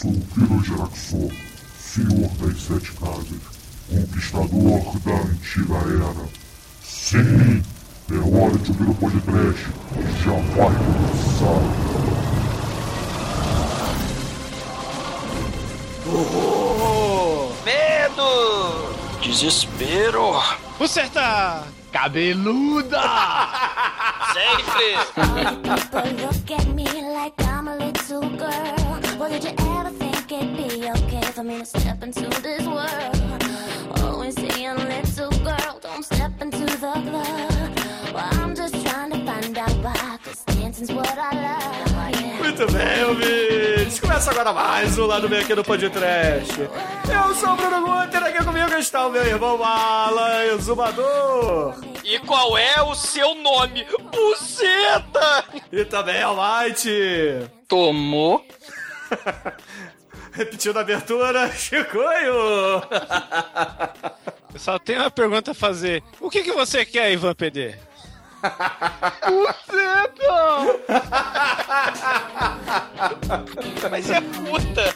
sou o Kiro Geraxor, senhor das sete casas, conquistador da antiga era. Sim, é hora de ouvir o podcast, já vai começar. Horror! Medo! Desespero! Buceta! Cabeluda! Sempre! Me to step into this world? Always saying, little girl, don't step into the club. Well, I'm just trying to find out why, cause dancing's what I love. Yeah. Muito bem, ouvintes! Começa agora mais um lado bem aqui do Podcast. Eu sou o Bruno Guter, aqui comigo está o meu irmão Alan, exumador. E qual é o seu nome? Buceta! E também o Light. Tomou? Repetindo a abertura, Chicoio. Eu só tenho uma pergunta a fazer. O que, que você quer, Ivan PD? Mas é puta!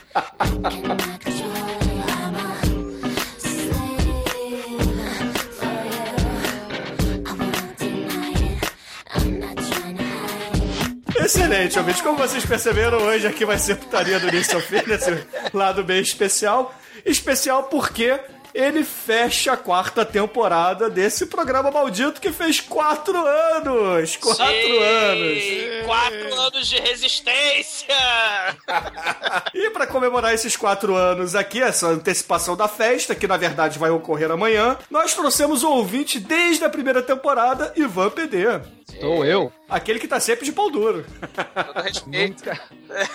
Excelente, ouvintes. Como vocês perceberam, hoje aqui vai ser putaria do fim, nesse lado bem especial. Especial porque ele fecha a quarta temporada desse programa maldito que fez quatro anos. Quatro Sim, anos. Quatro anos de resistência! E para comemorar esses quatro anos aqui, essa antecipação da festa, que na verdade vai ocorrer amanhã, nós trouxemos o ouvinte desde a primeira temporada, Ivan PD. Sou eu. Aquele que tá sempre de pau duro. Todo respeito. Nunca,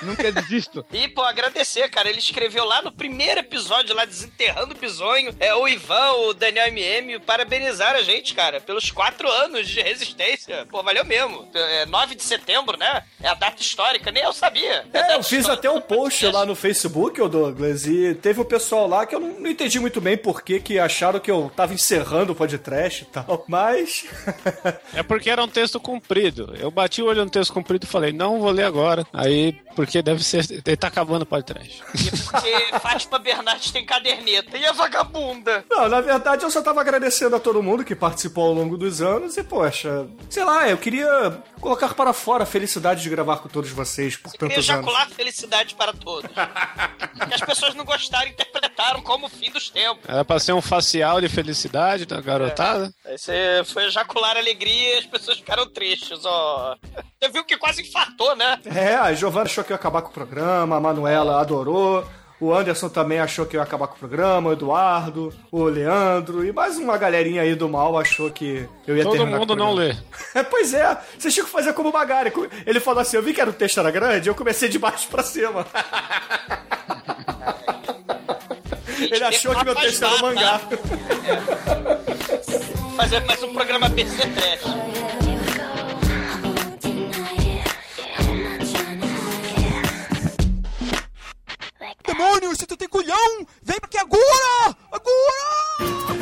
nunca desisto. E, pô, agradecer, cara. Ele escreveu lá no primeiro episódio, lá Desenterrando o Bisonho, é o Ivan, o Daniel MM, parabenizar a gente, cara, pelos quatro anos de resistência. Pô, valeu mesmo. É 9 de setembro, né? É a data histórica, nem eu sabia. a É, data eu fiz histórica até um post lá no Facebook, ô Douglas, e teve o pessoal lá que eu não, não entendi muito bem por que que acharam que eu tava encerrando o podcast e tal, mas... É porque era um texto comprido. Eu bati o olho no texto comprido e falei, não vou ler agora. Aí, porque deve ser. Ele tá acabando o podcast. E porque Fátima Bernardes tem caderneta. E a vagabunda? não, na verdade eu só tava agradecendo a todo mundo que participou ao longo dos anos e, poxa, sei lá, eu queria colocar para fora a felicidade de gravar com todos vocês por Queria tantos anos. ejacular felicidade para todos. que as pessoas não gostaram, interpretaram como o fim dos tempos. Era pra ser um facial de felicidade da garotada. Aí você foi ejacular alegria e as pessoas ficaram tristes, ó. Você viu que quase infartou, né? É, a Giovana achou que ia acabar com o programa, a Manuela adorou. O Anderson também achou que ia acabar com o programa, o Eduardo, o Leandro e mais uma galerinha aí do mal achou que eu ia Todo terminar mundo com o não lê. É, pois é, vocês tinham que fazer como o Magari. Ele falou assim: eu vi que era o texto era grande, eu comecei de baixo pra cima. Ele achou que meu texto era um mangá. Fazer mais um programa PC Trash. Demônio, se tu tem culhão, vem aqui agora! Agora!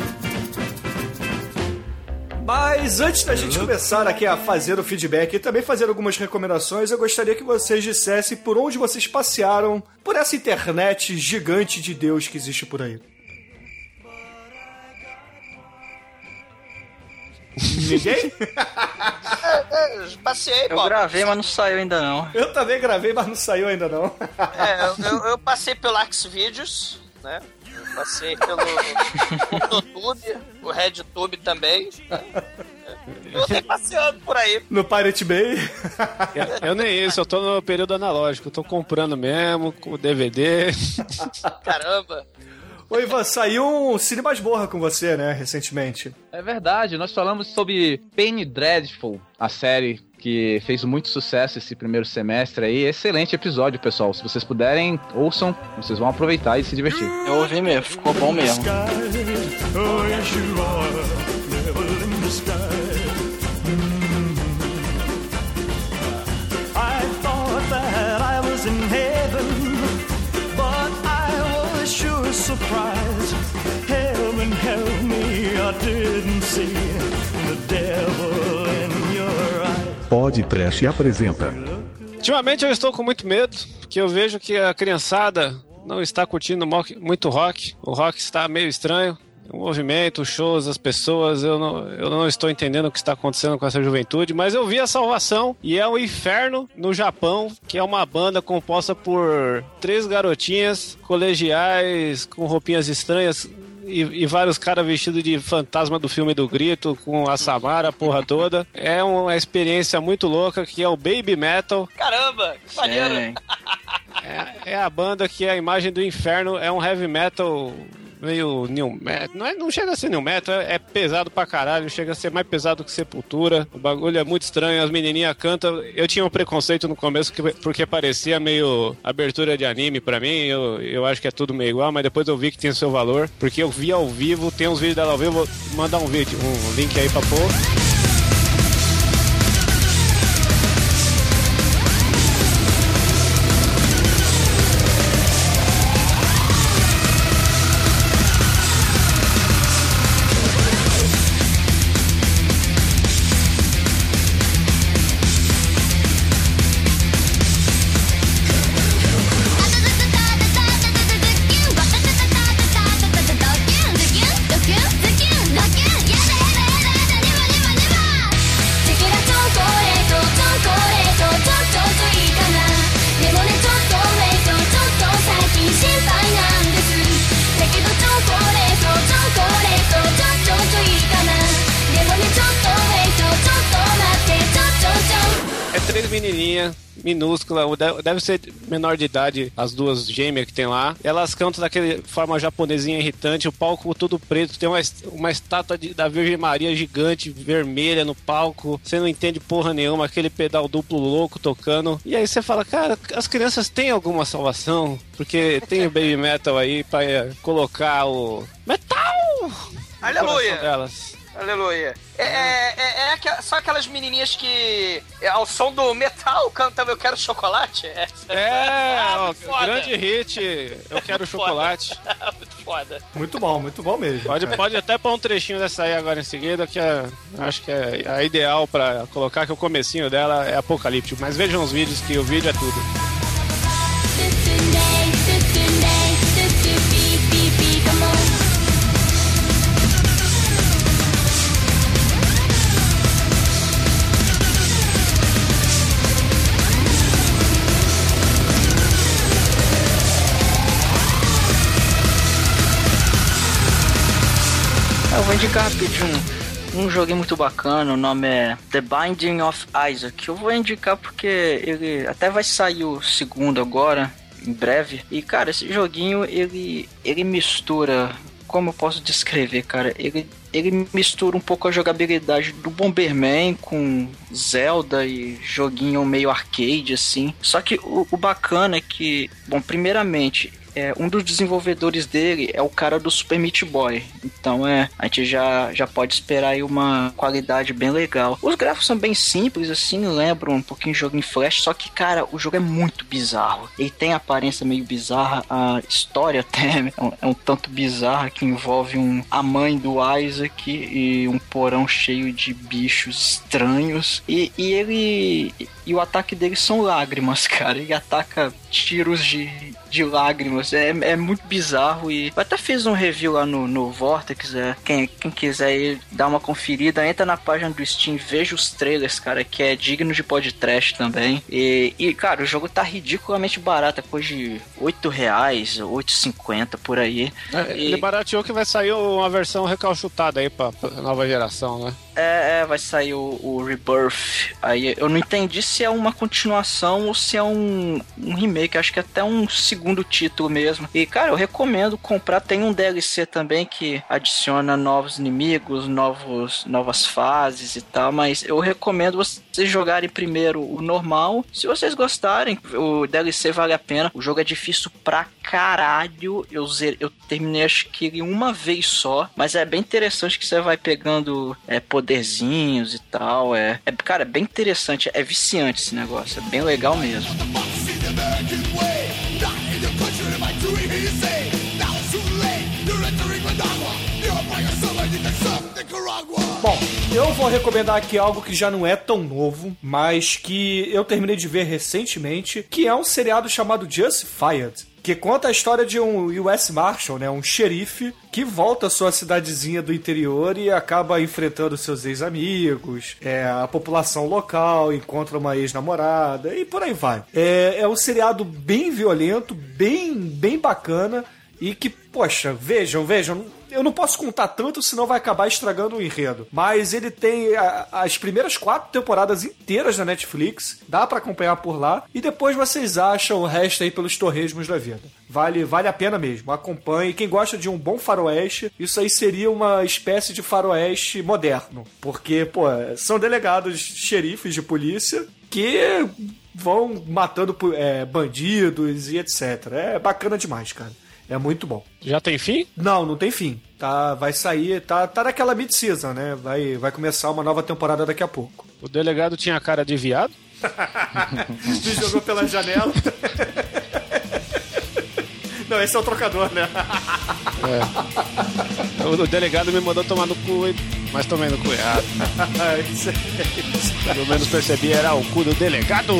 Mas antes da gente começar aqui a fazer o feedback e também fazer algumas recomendações, eu gostaria que vocês dissessem por onde vocês passearam por essa internet gigante de Deus que existe por aí. Ninguém? É, passei, Eu gravei, mas não saiu ainda não. Eu também gravei, mas não saiu ainda não. É, eu, eu- eu passei pelo Xvideos, né? Eu passei pelo YouTube, o RedTube também. né? Eu andei passeando por aí. No Pirate Bay. Eu nem isso, eu tô no período analógico. Eu tô comprando mesmo, com DVD. Caramba. Ô Ivan, saiu um Cine Masmorra com você, né, recentemente. É verdade, nós falamos sobre Penny Dreadful, a série que fez muito sucesso esse primeiro semestre aí. Excelente episódio, pessoal. Se vocês puderem, ouçam, vocês vão aproveitar e se divertir. Eu ouvi mesmo, ficou bom mesmo. Eyes. Podcast apresenta. Ultimamente eu estou com muito medo, porque eu vejo que a criançada não está curtindo muito rock. O rock está meio estranho. O movimento, os shows, as pessoas, eu não, eu não estou entendendo o que está acontecendo com essa juventude, mas eu vi a salvação e é o Inferno no Japão, que é uma banda composta por três garotinhas colegiais com roupinhas estranhas e, e vários caras vestidos de fantasma do filme do Grito, com a Samara, a porra toda. É uma experiência muito louca que é o Baby Metal. Caramba, que maneiro. É, é a banda que é a imagem do inferno, é um heavy metal meio new metal. Não, é, não chega a ser new metal, é, é pesado pra caralho, chega a ser mais pesado que Sepultura. O bagulho é muito estranho, as menininhas cantam. Eu tinha um preconceito no começo que- porque parecia meio abertura de anime pra mim. Eu, eu acho que é tudo meio igual, mas depois eu vi que tem seu valor. Porque eu vi ao vivo, tem uns vídeos dela ao vivo, vou mandar um vídeo, um link aí pra pôr. Minúscula, deve ser menor de idade, as duas gêmeas que tem lá. Elas cantam daquele forma japonesinha irritante, o palco todo preto, tem uma, uma estátua de- da Virgem Maria gigante, vermelha no palco. Você não entende porra nenhuma, aquele pedal duplo louco tocando. E aí você fala, cara, as crianças têm alguma salvação? Porque tem o Baby Metal aí pra eh, colocar o metal! Aleluia. Delas. Aleluia. É, é, é, é aqua- só aquelas menininhas que, é, ao som do metal, cantam Eu Quero Chocolate? É, É, Ah, ó, grande hit. Eu quero Muito chocolate. Muito foda. Muito bom, muito bom mesmo. Pode, cara. pode até pôr um trechinho dessa aí agora em seguida, que é, acho que é a ideal pra colocar, que o comecinho dela é apocalíptico. Mas vejam os vídeos, que o vídeo é tudo. Indicar rapidinho um, um joguinho muito bacana, o nome é The Binding of Isaac. Eu vou indicar porque ele até vai sair o segundo agora, em breve. E cara, esse joguinho ele, ele mistura. Como eu posso descrever, cara? Ele, ele mistura um pouco a jogabilidade do Bomberman com Zelda e joguinho meio arcade, assim. Só que o, o bacana é que, bom, primeiramente, é, um dos desenvolvedores dele é o cara do Super Meat Boy. Então é, a gente já, já pode esperar aí uma qualidade bem legal. Os gráficos são bem simples, assim, lembram um pouquinho jogo em flash, só que, cara, o jogo é muito bizarro. Ele tem aparência meio bizarra, a história até é um, é um tanto bizarra que envolve um, a mãe do Isaac e um porão cheio de bichos estranhos. E, e ele. E o ataque dele são lágrimas, cara. Ele ataca tiros de, de lágrimas. É, é muito bizarro. E eu até fiz um review lá no, no Vortex. É. Quem, quem quiser ir dar uma conferida, entra na página do Steam, veja os trailers, cara, que é digno de podcast também. E, e cara, o jogo tá ridiculamente barato, é coisa de 8 reais, 8,50 por aí. É, E- Ele barateou que vai sair uma versão recalchutada aí pra, pra nova geração, né? É, é, vai sair o, o Rebirth. Aí eu não entendi se é uma continuação ou se é um, um remake. Acho que até um segundo título mesmo. E, cara, eu recomendo comprar. Tem um DLC também que adiciona novos inimigos, novos, novas fases e tal. Mas eu recomendo vocês jogarem primeiro o normal. Se vocês gostarem, o DLC vale a pena. O jogo é difícil pra caralho. Eu, eu terminei acho que ele uma vez só. Mas é bem interessante que você vai pegando é, poderzinhos e tal. É, é, cara, é bem interessante. É viciante esse negócio. É bem legal mesmo. Eu vou recomendar aqui algo que já não é tão novo, mas que eu terminei de ver recentemente, que é um seriado chamado Justified. Que conta a história de um US Marshal, né? Um xerife que volta à sua cidadezinha do interior e acaba enfrentando seus ex-amigos, é, a população local, encontra uma ex-namorada e por aí vai. É, é um seriado bem violento, bem, bem bacana e que, poxa, vejam, vejam, eu não posso contar tanto, senão vai acabar estragando o enredo. Mas ele tem a- as primeiras quatro temporadas inteiras na Netflix, dá pra acompanhar por lá, e depois vocês acham o resto aí pelos torresmos da vida. Vale, vale a pena mesmo, acompanhe. Quem gosta de um bom faroeste, isso aí seria uma espécie de faroeste moderno. Porque, pô, são delegados xerifes de polícia que vão matando é, bandidos e etc. É bacana demais, cara. É muito bom. Já tem fim? Não, não tem fim. Tá, vai sair, tá, tá naquela mid-season, né? Vai, vai começar uma nova temporada daqui a pouco. O delegado tinha cara de viado? Me jogou pela janela. Não, esse é o trocador, né? O, o delegado me mandou tomar no cu, mas tomei no cu errado. Isso é- Pelo menos percebi, era o cu do delegado.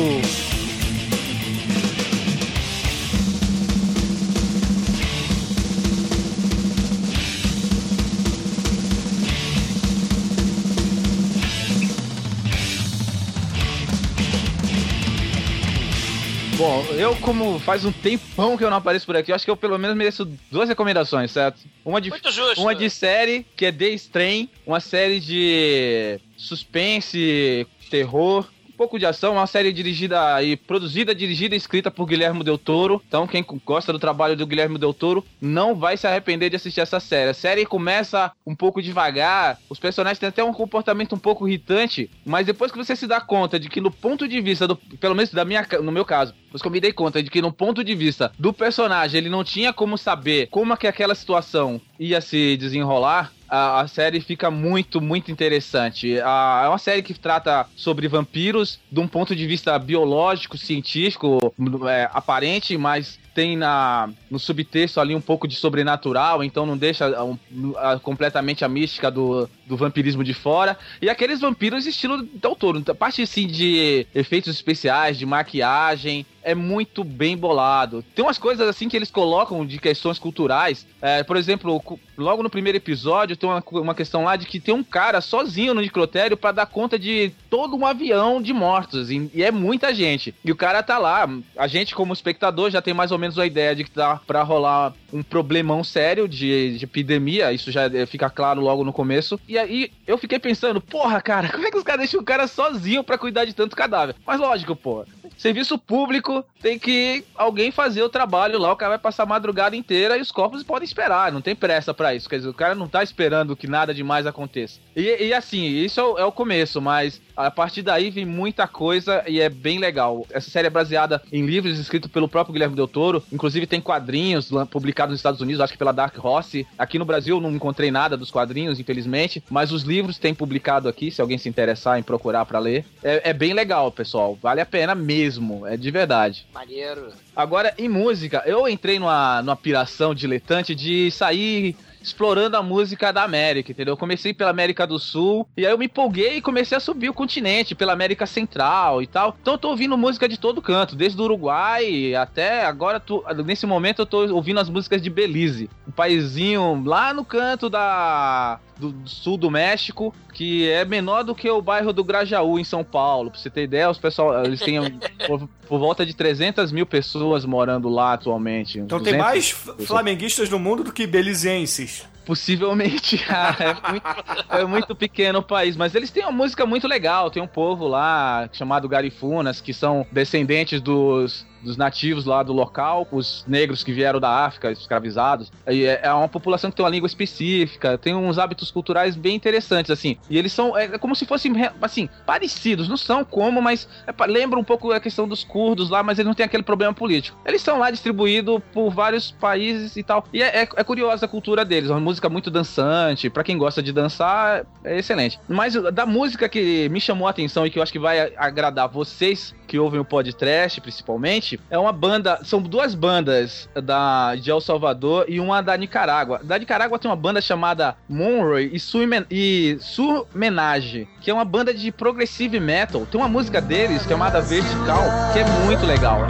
Bom, eu como faz um tempão que eu não apareço por aqui, eu acho que eu pelo menos mereço duas recomendações, certo? Uma de, Muito justo. uma de série, que é The Strain, uma série de suspense, terror, pouco de ação, uma série dirigida e produzida, dirigida e escrita por Guilherme Del Toro. Então, quem gosta do trabalho do Guilherme Del Toro não vai se arrepender de assistir essa série. A série começa um pouco devagar, os personagens têm até um comportamento um pouco irritante, mas depois que você se dá conta de que no ponto de vista do, pelo menos da minha, no meu caso, depois que eu me dei conta de que no ponto de vista do personagem, ele não tinha como saber como é que aquela situação ia se desenrolar, a, a série fica muito, muito interessante. A- é uma série que trata sobre vampiros de um ponto de vista biológico, científico, é, aparente, mas tem na, no subtexto ali um pouco de sobrenatural, então não deixa ah, um, ah, completamente a mística do, do vampirismo de fora. E aqueles vampiros estilo Del Toro. Então, parte assim de efeitos especiais, de maquiagem, é muito bem bolado. Tem umas coisas assim que eles colocam de questões culturais. É, por exemplo, logo no primeiro episódio tem uma, uma questão lá de que tem um cara sozinho no necrotério pra dar conta de todo um avião de mortos. E, e é muita gente. E o cara tá lá. A gente, como espectador, já tem mais ou menos a ideia de que tá pra rolar um problemão sério de, de epidemia. Isso já é, fica claro logo no começo. E aí eu fiquei pensando, porra, cara, como é que os caras deixam o cara sozinho pra cuidar de tanto cadáver? Mas lógico, pô. Serviço público tem que alguém fazer o trabalho lá, o cara vai passar a madrugada inteira e os corpos podem esperar, não tem pressa pra isso. Quer dizer, o cara não tá esperando que nada demais aconteça. E, e assim, isso é o, é o começo, mas a partir daí vem muita coisa e é bem legal. Essa série é baseada em livros escritos pelo próprio Guilherme Del Toro, inclusive tem quadrinhos lan- publicados nos Estados Unidos, acho que pela Dark Horse. Aqui no Brasil não encontrei nada dos quadrinhos, infelizmente, mas os livros tem publicado aqui, se alguém se interessar em procurar pra ler. É, é bem legal, pessoal, vale a pena mesmo, é de verdade. Maneiro. Agora, em música, eu entrei numa, numa piração diletante de sair explorando a música da América, entendeu? Eu comecei pela América do Sul, e aí eu me empolguei e comecei a subir o continente, pela América Central e tal. Então eu tô ouvindo música de todo canto, desde o Uruguai até agora, nesse momento eu tô ouvindo as músicas de Belize, um paísinho lá no canto da... Do, do sul do México, que é menor do que o bairro do Grajaú, em São Paulo. Pra você ter ideia, os pessoal, eles têm por, por volta de 300 mil pessoas morando lá atualmente. Então tem 200 mais flamenguistas no mundo do que belizenses. Possivelmente, cara. É muito, é muito pequeno o país. Mas eles têm uma música muito legal. Tem um povo lá chamado Garifunas, que são descendentes dos, dos nativos lá do local, os negros que vieram da África, escravizados. É é uma população que tem uma língua específica, tem uns hábitos culturais bem interessantes, assim. E eles são é, como se fossem, assim, parecidos. Não são como, mas é, lembra um pouco a questão dos curdos lá, mas eles não têm aquele problema político. Eles são lá distribuídos por vários países e tal. E é, é, é curiosa a cultura deles. Uma música música muito dançante. Pra quem gosta de dançar, é excelente. Mas da música que me chamou a atenção e que eu acho que vai agradar vocês que ouvem o podcast, principalmente, é uma banda. São duas bandas da, de El Salvador e uma da Nicarágua. Da Nicarágua tem uma banda chamada Monroy e, Surmen, e Surmenage, que é uma banda de progressive metal. Tem uma música deles chamada Vertical, que é muito legal.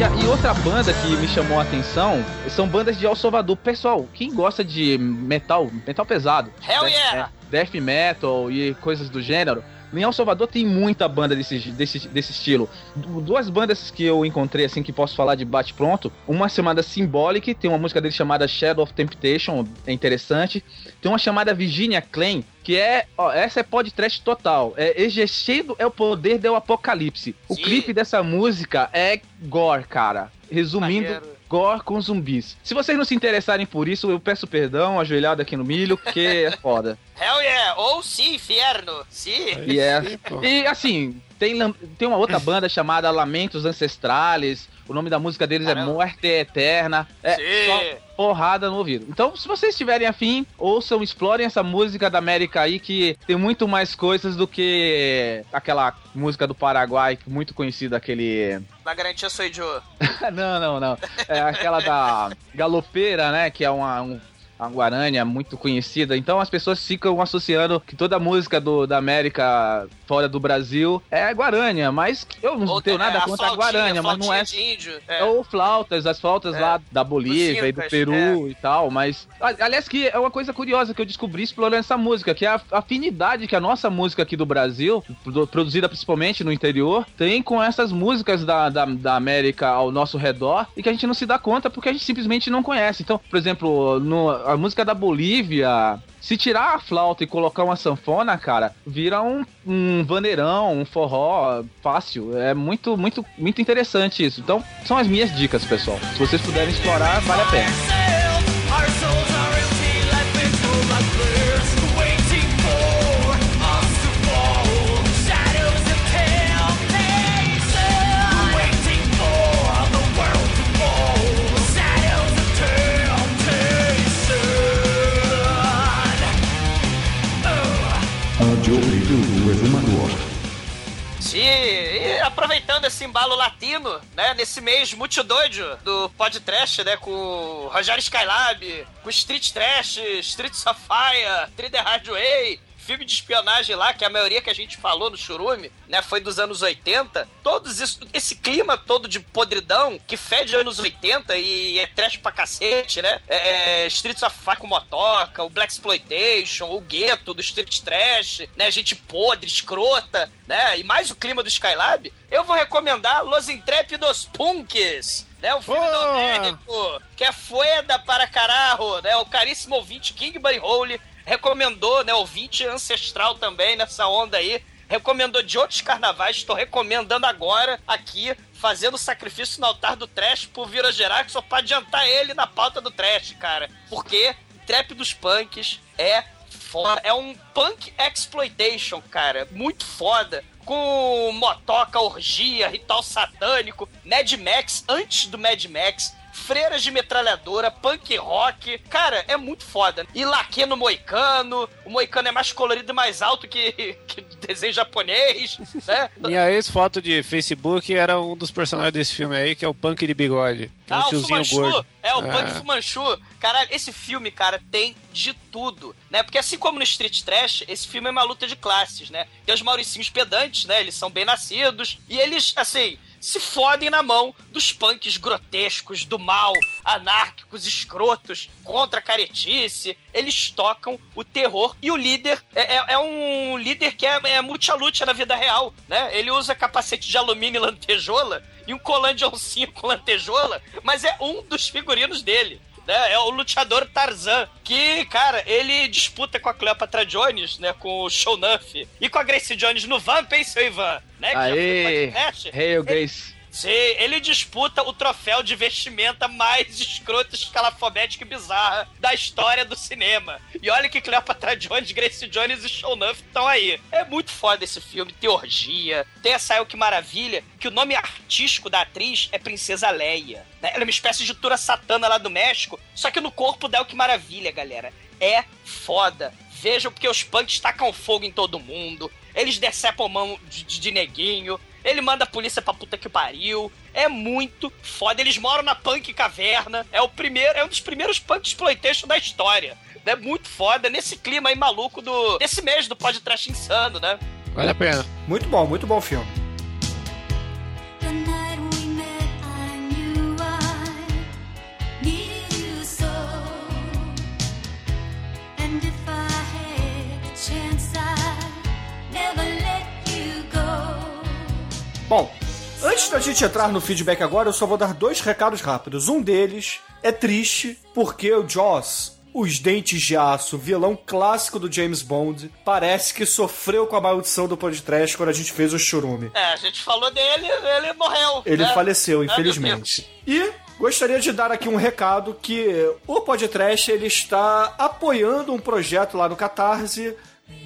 E, e outra banda que me chamou a atenção são bandas de El Salvador. Pessoal, quem gosta de metal, metal pesado, Hell death, yeah! death metal e coisas do gênero, em El Salvador tem muita banda desse, desse, desse estilo. Du- Duas bandas que eu encontrei, assim, que posso falar de bate-pronto. Uma chamada Symbolic, tem uma música dele chamada Shadow of Temptation, é interessante. Tem uma chamada Virginia Klein, que é, ó, essa é podcast total. É Exercendo é o poder do apocalipse. O Sim. clipe dessa música é gore, cara. Resumindo, Maneiro. Gore com zumbis. Se vocês não se interessarem por isso, eu peço perdão, ajoelhado aqui no milho, porque é foda. Hell yeah! Ou sim, inferno! Sim! Sim, pô. E assim, tem, tem uma outra banda chamada Lamentos Ancestrales. O nome da música deles Caramba. é Morte Eterna. É Sim. só porrada no ouvido. Então, se vocês estiverem afim, ouçam, explorem essa música da América aí, que tem muito mais coisas do que aquela música do Paraguai, muito conhecida, aquele. Na garantia sou Joe. não, não, não. É aquela da Galopeira, né? Que é uma. Um, uma guarânia muito conhecida, então as pessoas ficam associando que toda música do, da América fora do Brasil é guarânia, mas eu não Ou tenho tem- nada a contra a flautinha, guarânia, mas não é índio. É. ou flautas, as flautas É. lá da Bolívia e do Peru e tal, mas. a- Aliás, que é uma coisa curiosa que eu descobri explorando essa música, que é a afinidade que a nossa música aqui do Brasil, produ- produzida principalmente no interior, tem com essas músicas da, da, da América ao nosso redor e que a gente não se dá conta porque a gente simplesmente não conhece. Então, por exemplo, no, a música da Bolívia. Se tirar a flauta e colocar uma sanfona, cara, vira um, um vaneirão, um forró fácil. É muito, muito, muito interessante isso. Então, são as minhas dicas, pessoal. Se vocês puderem explorar, vale a pena. Aproveitando esse embalo latino, né, nesse mês muito doido do podcast, né, com o Rogério Skylab, com Street Trash, Street Sapphire, 3D Hardway, filme de espionagem lá, que a maioria que a gente falou no Churume, né, foi dos anos 80. Todos isso, esse clima todo de podridão que fede anos 80 e é trash pra cacete, né? É, é, Street of Fire com motoca, o Black Exploitation, o gueto do Street Trash, né? Gente podre, escrota, né? E mais o clima do Skylab. Eu vou recomendar Los Intrépidos Punks. Né, o filme Boa! do Médico, que é foda para caralho, né? O caríssimo ouvinte King Hole recomendou, né? Ouvinte ancestral também nessa onda aí. Recomendou de outros carnavais, estou recomendando agora aqui, fazendo sacrifício no altar do trash por Vira Gerar, só pra adiantar ele na pauta do trash, cara. Porque Trap dos Punks é foda. É um punk exploitation, cara. Muito foda. Com motoca, orgia, ritual satânico, Mad Max, antes do Mad Max, freiras de metralhadora, punk rock. Cara, é muito foda. E laque no moicano. O moicano é mais colorido e mais alto que, que desenho japonês, né? Minha ex-foto de Facebook era um dos personagens desse filme aí, que é o Punk de Bigode. Que é um Ah, o Fumanchu! gordo. É, o É. Punk Fumanchu. Caralho, esse filme, cara, tem de tudo, né? Porque assim como no Street Trash, esse filme é uma luta de classes, né? Tem os mauricinhos pedantes, né? Eles são bem nascidos. E eles, assim, se fodem na mão dos punks grotescos, do mal, anárquicos, escrotos, contra a caretice. Eles tocam o terror. E o líder é, é- é um líder que é, é multialute na vida real, né? Ele usa capacete de alumínio e lantejola e um colã de oncinha com lantejola, mas é um dos figurinos dele. Né? É o luteador Tarzan, que, cara, ele disputa com a Cleopatra Jones, né? Com o Shownuff e com a Grace Jones no Van, hein, seu Ivan? Né? que já foi Aê! Hail Grace. Sim, ele disputa o troféu de vestimenta mais escrota, escalafobética e bizarra da história do cinema. E olha que Cleopatra Jones, Grace Jones e Shownuff estão aí. É muito foda esse filme, tem orgia, tem essa que maravilha, que o nome artístico da atriz é Princesa Leia. né? Ela é uma espécie de tura satana lá do México, só que no corpo dela que maravilha, galera. É foda. Vejam porque os punks tacam fogo em todo mundo, eles decepam mão de, de, de neguinho, ele manda a polícia pra puta que pariu. É muito foda. Eles moram na punk caverna. É o primeiro, é um dos primeiros punk exploitation da história. É muito foda nesse clima aí maluco do desse mês do podcast insano, né? Vale a pena. Muito bom, muito bom filme. Bom, antes da gente entrar no feedback agora, eu só vou dar dois recados rápidos. Um deles é triste, porque o Joss, os dentes de aço, vilão clássico do James Bond, parece que sofreu com a maldição do podcast quando a gente fez o churume. É, a gente falou dele, ele morreu. Ele né? faleceu, meu infelizmente. E gostaria de dar aqui um recado que o podcast ele está apoiando um projeto lá no Catarse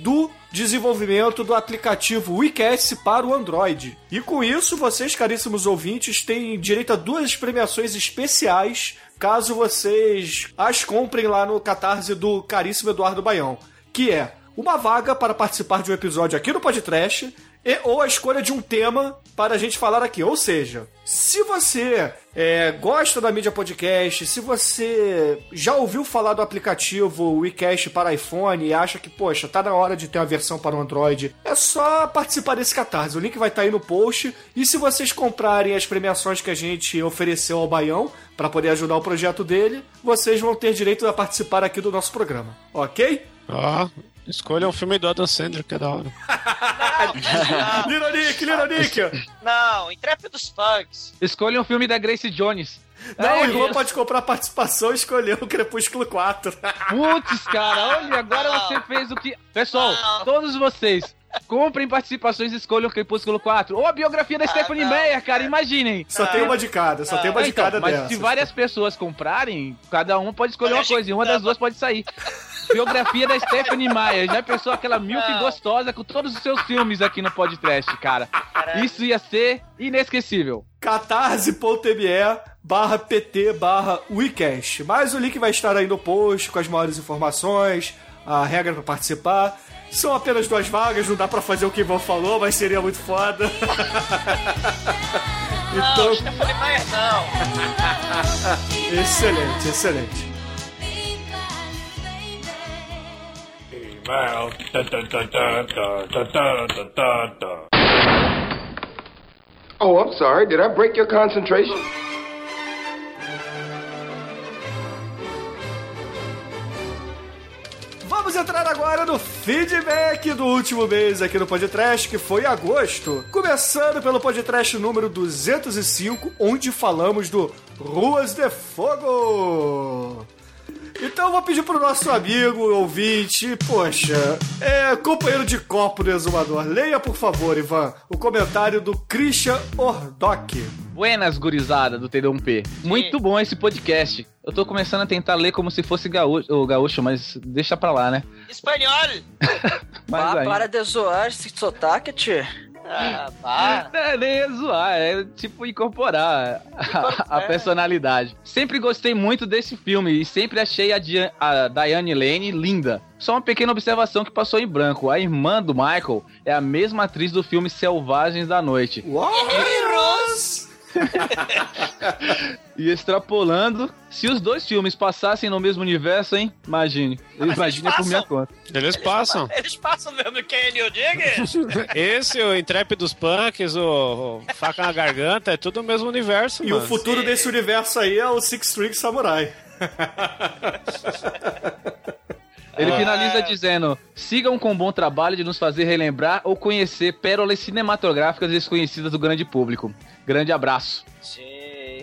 do desenvolvimento do aplicativo WeCast para o Android. E com isso, vocês, caríssimos ouvintes, têm direito a duas premiações especiais caso vocês as comprem lá no Catarse do caríssimo Eduardo Baião, que é uma vaga para participar de um episódio aqui no podcast e, ou a escolha de um tema para a gente falar aqui. Ou seja, se você é, gosta da mídia podcast, se você já ouviu falar do aplicativo WeCast para iPhone e acha que, poxa, tá na hora de ter uma versão para o Android, é só participar desse catarse. O link vai estar aí no post. E se vocês comprarem as premiações que a gente ofereceu ao Baião para poder ajudar o projeto dele, vocês vão ter direito a participar aqui do nosso programa. Ok? Ó, escolha um filme do Adam Sandler, que é da hora. Little Nick! Não, Intrépidos Punks. Escolha um filme da Grace Jones. Não, É o Ivan pode comprar participação e escolher o Crepúsculo 4. Putz, cara, olha, agora Não. você fez o que. Pessoal, Não. todos vocês, comprem participações e escolham Crepúsculo 4. Ou a biografia da Stephanie não. Meyer, cara, imaginem. Só tem uma de cada, só tem uma É, de então, cada mas dessas. se várias pessoas comprarem, cada um pode escolher uma coisa e uma das duas pode sair. Biografia da Stephanie Meyer. Já pensou aquela milk Não. gostosa com todos os seus filmes aqui no podcast, cara? Isso ia ser inesquecível. catarse.me barra pt barra WeCast. Mas o link vai estar aí no post com as maiores informações, a regra para participar. São apenas duas vagas, não dá pra fazer o que o Ivan falou, mas seria muito foda. Não, então, Stephanie Meyer não. excelente, excelente. Oh, I'm sorry. Did I break your concentration? Vamos entrar agora no feedback do último mês aqui no Podcast, que foi agosto. Começando pelo Podcast número 205, onde falamos do Ruas de Fogo. Então eu vou pedir pro nosso amigo, ouvinte, poxa, é, companheiro de copo do exumador, leia por favor, Ivan, o comentário do Christian Ordock. Buenas, gurizada do TD1P. Muito bom esse podcast. Eu tô começando a tentar ler como se fosse gaúcho, o gaúcho, mas deixa pra lá, né? Espanhol. Mas Ah, aí- para de zoar esse sotaque, tio. Ah, pá. É, nem é zoar, é tipo incorporar a, a é. personalidade. Sempre gostei muito desse filme e sempre achei a, Dia- a Diane Lane linda. Só uma pequena observação que passou em branco: a irmã do Michael é a mesma atriz do filme Selvagens da Noite. Guerreiros! E extrapolando, se os dois filmes passassem no mesmo universo, hein? Imagine. Mas Imagine por minha conta. Eles passam. Eles passam mesmo quem é Neil Diggs? Esse, o Intrépidos Punks, o, o Faca na Garganta, é tudo o mesmo universo, E mano. o futuro desse universo aí é o Six String Samurai. Ele Ah. finaliza dizendo: sigam com um bom trabalho de nos fazer relembrar ou conhecer pérolas cinematográficas desconhecidas do grande público. Grande abraço. Sim.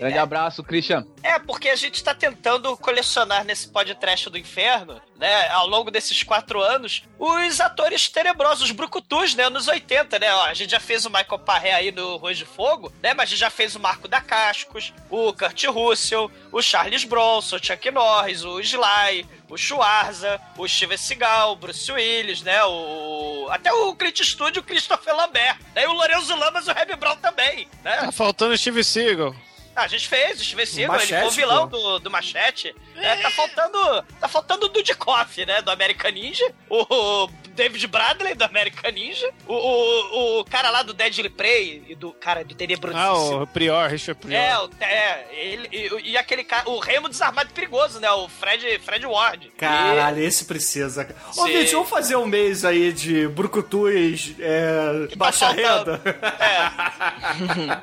Grande abraço, Christian. É, porque a gente tá tentando colecionar nesse podcast do inferno, né, ao longo desses quatro anos, os atores tenebrosos, os brucutus, né, anos 80, né, ó, a gente já fez o Michael Parré aí no Rua de Fogo, né, mas a gente já fez o Marco da Cascos, o Kurt Russell, o Charles Bronson, o Chuck Norris, o Sly, o Schwarza, o Steven Seagal, o Bruce Willis, né, o... até o Clint Eastwood e o Christopher Lambert, né, e o Lorenzo Lamas e o Reb Brown também, né. Tá faltando Steve Seagal. Ah, a gente fez, o Seagal, ele foi o vilão pô. do, do Machete. É, tá faltando. Tá faltando o Dudikoff, né? Do American Ninja. O, David Bradley, do American Ninja. O, o, o cara lá do Deadly Prey e do. Cara, do Tenebrosíssimo. Ah, o Prior, Richard Prior. É, o, é ele, e, e aquele cara, o Remo desarmado e perigoso, né? O Fred, Fred Ward. Caralho, esse precisa. Ô, Sim. Vítor, vamos fazer um mês aí de brucutus é, tá baixa faltando. renda?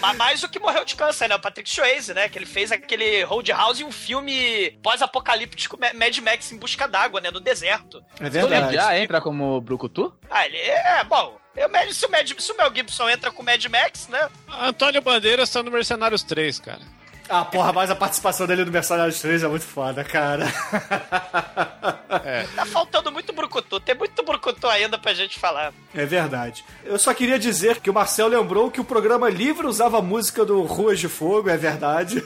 Mas mais o que morreu de câncer, né? O Patrick Swayze, né? Que ele fez aquele Roadhouse e um filme pós-apocalíptico Mad Max em busca d'água, né? No deserto. É verdade. já entra como Brucutu? Ah, ele é, bom. Eu, se, o Mad, se o Mel Gibson entra com o Mad Max, né? Antônio Bandeiras tá no Mercenários 3, cara. Ah, porra, mas a participação dele no Mercenários 3 é muito foda, cara. Tá faltando muito brucutu. Tem muito brucutu ainda pra gente falar. É verdade. Eu só queria dizer que o Marcel lembrou que o programa Livre usava a música do Ruas de Fogo, é verdade.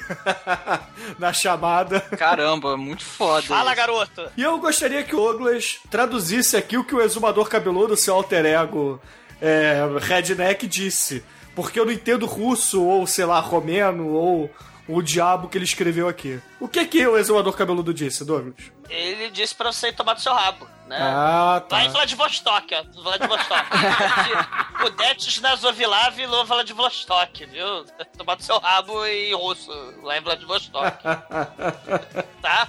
Na chamada. Caramba, muito foda. Fala, isso. garoto. E eu gostaria que o Douglas traduzisse aqui o que o exumador cabeludo, seu alter ego é, Redneck, disse. Porque eu não entendo russo, ou sei lá, romeno, ou o diabo que ele escreveu aqui. O que que o exumador cabeludo disse, Douglas? Ele disse pra você tomar do seu rabo, né? Ah, Lá em tá. Vladivostok, ó. Vladivostok. Pudetes na Zovilav e Lo Vladivostok, viu? Tomar do seu rabo em russo, lá em Vladivostok. tá?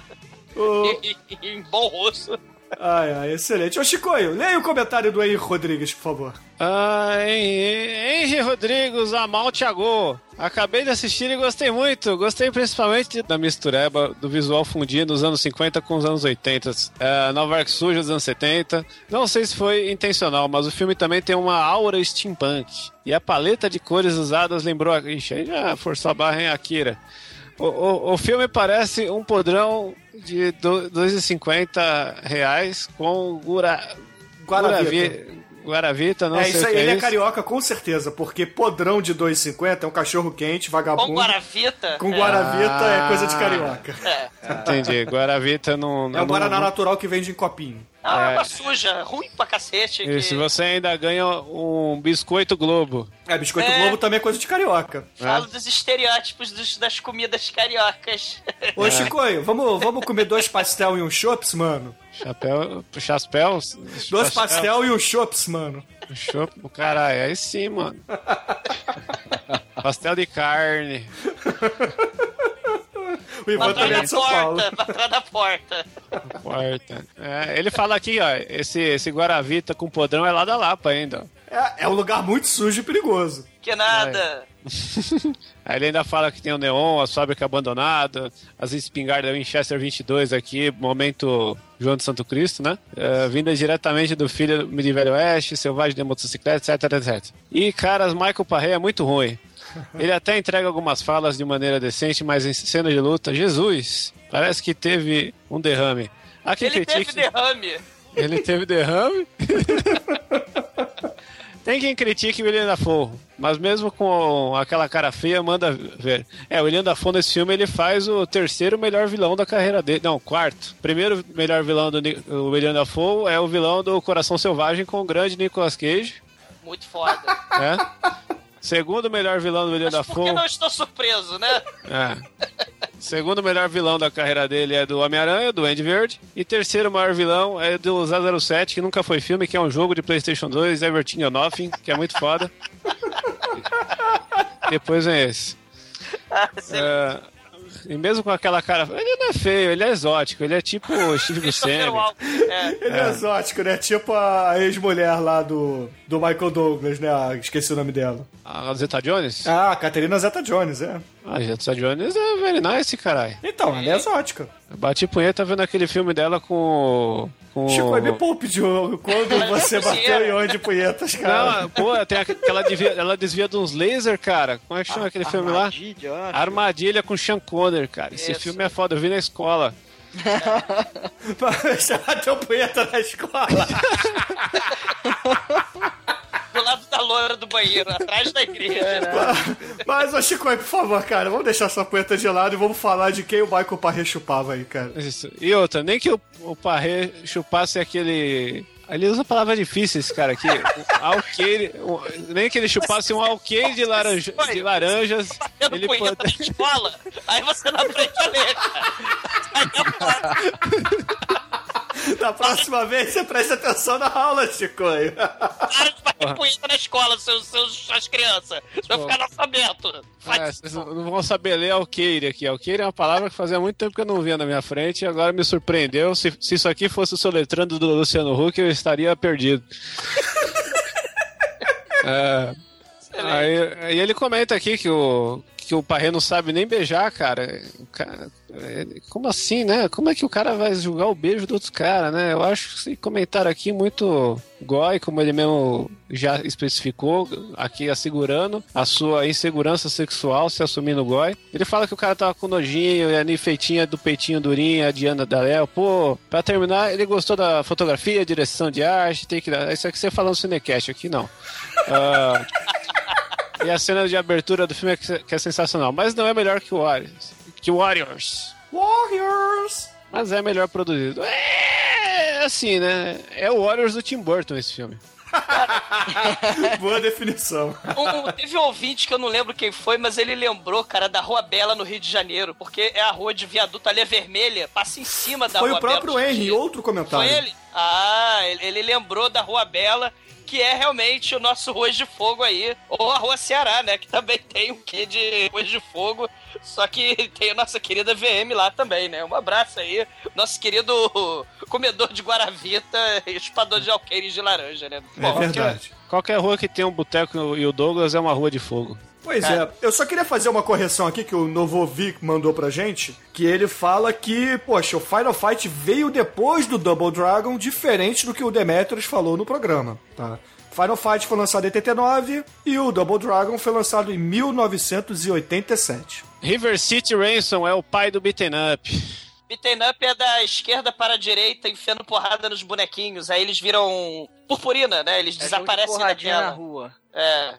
Em bom russo. Ai, ai, excelente. Ô, Chicoio, leia o comentário do Henrique Rodrigues, por favor. Ah, Hen- Henry Rodrigues, Amal Thiago. Acabei de assistir e gostei muito. Gostei principalmente da mistureba, do visual fundido dos anos 50 com os anos 80. É, Nova York suja dos anos 70. Não sei se foi intencional, mas o filme também tem uma aura steampunk. E a paleta de cores usadas lembrou... Ixi, aí já forçou a barra em Akira. O, o, o filme parece um podrão de do- 2,50 reais com gura, Guaravita. Guaravi- Guaravita, não é, sei isso aí, que ele é é carioca com certeza, porque podrão de 2,50 é um cachorro quente, Com vagabundo. Guaravita. Com Guaravita é, Ah. coisa de carioca. É. Entendi. Guaravita não. É o Guaraná não- natural que vende em copinho. Não, é uma suja, ruim pra cacete. E que- se você ainda ganha um biscoito Globo. É, biscoito É. Globo também é coisa de carioca. Falo dos estereótipos dos- das comidas cariocas. Ô, Chicoio, vamos, vamos comer dois pastel e um chops, mano? Chapéu. Chapéu. Dois pastel e um chops, mano. Chopp, caralho, aí sim, mano. Pastel de carne. O Ivan é da porta, patrão da porta. Quarta. É, ele fala aqui, ó, esse, esse Guaravita com podrão é lá da Lapa ainda. É, é um lugar muito sujo e perigoso. Que nada. Aí ele ainda fala que tem o Neon, a fábrica abandonada, as espingardas Winchester 22 aqui, momento João de Santo Cristo, né? É, vinda diretamente do filho de Velho Oeste, Selvagem de Motocicleta, etc, etc. E, caras, Michael Parré é muito ruim. Ele até entrega algumas falas de maneira decente, mas em cena de luta, Jesus, parece que teve um derrame. Quem Ele critique... teve derrame. Ele teve derrame. Tem quem critique o William Dafoe, mas mesmo com aquela cara feia, manda ver. É, o William Dafoe nesse filme ele faz o terceiro melhor vilão da carreira dele. Não, quarto. Primeiro melhor vilão do o William Dafoe é o vilão do Coração Selvagem com o grande Nicolas Cage. Muito foda. É. Segundo melhor vilão do William Mas por Dafoe. que não estou surpreso, né? É. Segundo melhor vilão da carreira dele é do Homem-Aranha, do Andy Verde. E terceiro maior vilão é do 007, que nunca foi filme, que é um jogo de PlayStation 2, Everything or Nothing, que é muito foda. Depois vem esse. É, e mesmo com aquela cara. Ele não é feio, ele é exótico, ele é tipo o Steve Buscemi. Walken. É. Ele é, exótico, né? Tipo a ex-mulher lá do, do Michael Douglas, né? Ah, Esqueci o nome dela. A Zeta Jones? Ah, Caterina Zeta-Jones, é. A Zeta Jones é very nice, caralho. Então, ela é exótica. Bati punheta vendo aquele filme dela com o Com... Chico, me poupe de quando você bateu e onde punhetas, cara. Não, pô, tem aquela desvia, ela desvia de uns laser, cara. Como é que chama aquele filme lá? Armadilha. Armadilha com Sean Connery, cara. Esse Isso. filme é foda, eu vi na escola. Você bateu punheta na escola. Do lado da loura do banheiro, atrás da igreja. Mas, ô Chico, por favor, cara, vamos deixar essa punheta de lado e vamos falar de quem o Michael Parre chupava aí, cara. Isso. E outra, nem que o, o Parré chupasse aquele. Ele usa palavras difíceis, cara, aqui. Um alqueire. um- nem que ele chupasse um alqueire de, laranja, de laranjas. Tendo Ele pode... na escola, aí você não aprende a ler, cara. Aí eu falo, Da próxima vez, você presta atenção na aula, Chico. Para de bater punheta na escola, seus, seus, suas crianças. Você vai ficar analfabeto. É, vocês não não vão saber ler alqueire aqui. Alqueire é uma palavra que fazia muito tempo que eu não via na minha frente e agora me surpreendeu. Se, se isso aqui fosse o soletrando do Luciano Huck, eu estaria perdido. É, aí, aí ele comenta aqui que o, que o Parré não sabe nem beijar, cara. Cara- Como assim, né? Como é que o cara vai julgar o beijo do outro cara, né? Eu acho esse comentário aqui muito goi, como ele mesmo já especificou, aqui assegurando a sua insegurança sexual, se assumindo goi. Ele fala que o cara tava com nojinho, e a nifeitinha do peitinho durinho, a Diana da Léo. Pô, pra terminar, ele gostou da fotografia, direção de arte, tem que. Isso aqui você falando cinecast, aqui não. Ah, e a cena de abertura do filme é que que é sensacional, mas não é melhor que Warriors. Que Warriors. Warriors! Mas é melhor produzido. É assim, né? É o Warriors do Tim Burton esse filme. Boa definição. Um- teve um ouvinte que eu não lembro quem foi, mas ele lembrou, cara, da Rua Bela no Rio de Janeiro, porque é a rua de viaduto ali é vermelha, passa em cima da Foi Rua o próprio Bela. Henry, outro comentário. Foi ele? Ah, ele, ele lembrou da Rua Bela, que é realmente o nosso Ruas de Fogo aí. Ou a Rua Ceará, né? Que também tem um quê de Ruas de Fogo. Só que tem a nossa querida VM lá também, né? Um abraço aí. Nosso querido comedor de Guaravita, espador de alqueires de laranja, né? É verdade. Qualquer rua que tem um boteco e o Douglas é uma rua de fogo. Pois é, eu só queria fazer uma correção aqui que o Novovic mandou pra gente, que ele fala que, poxa, o Final Fight veio depois do Double Dragon, diferente do que o Demetrius falou no programa, tá? Final Fight foi lançado em 89 e o Double Dragon foi lançado em 1987. River City Ransom é o pai do beaten up. Beaten Up é da esquerda para a direita, enfiando porrada nos bonequinhos. Aí eles viram purpurina, né? Eles É de desaparecem da porradinha na tela. rua. É.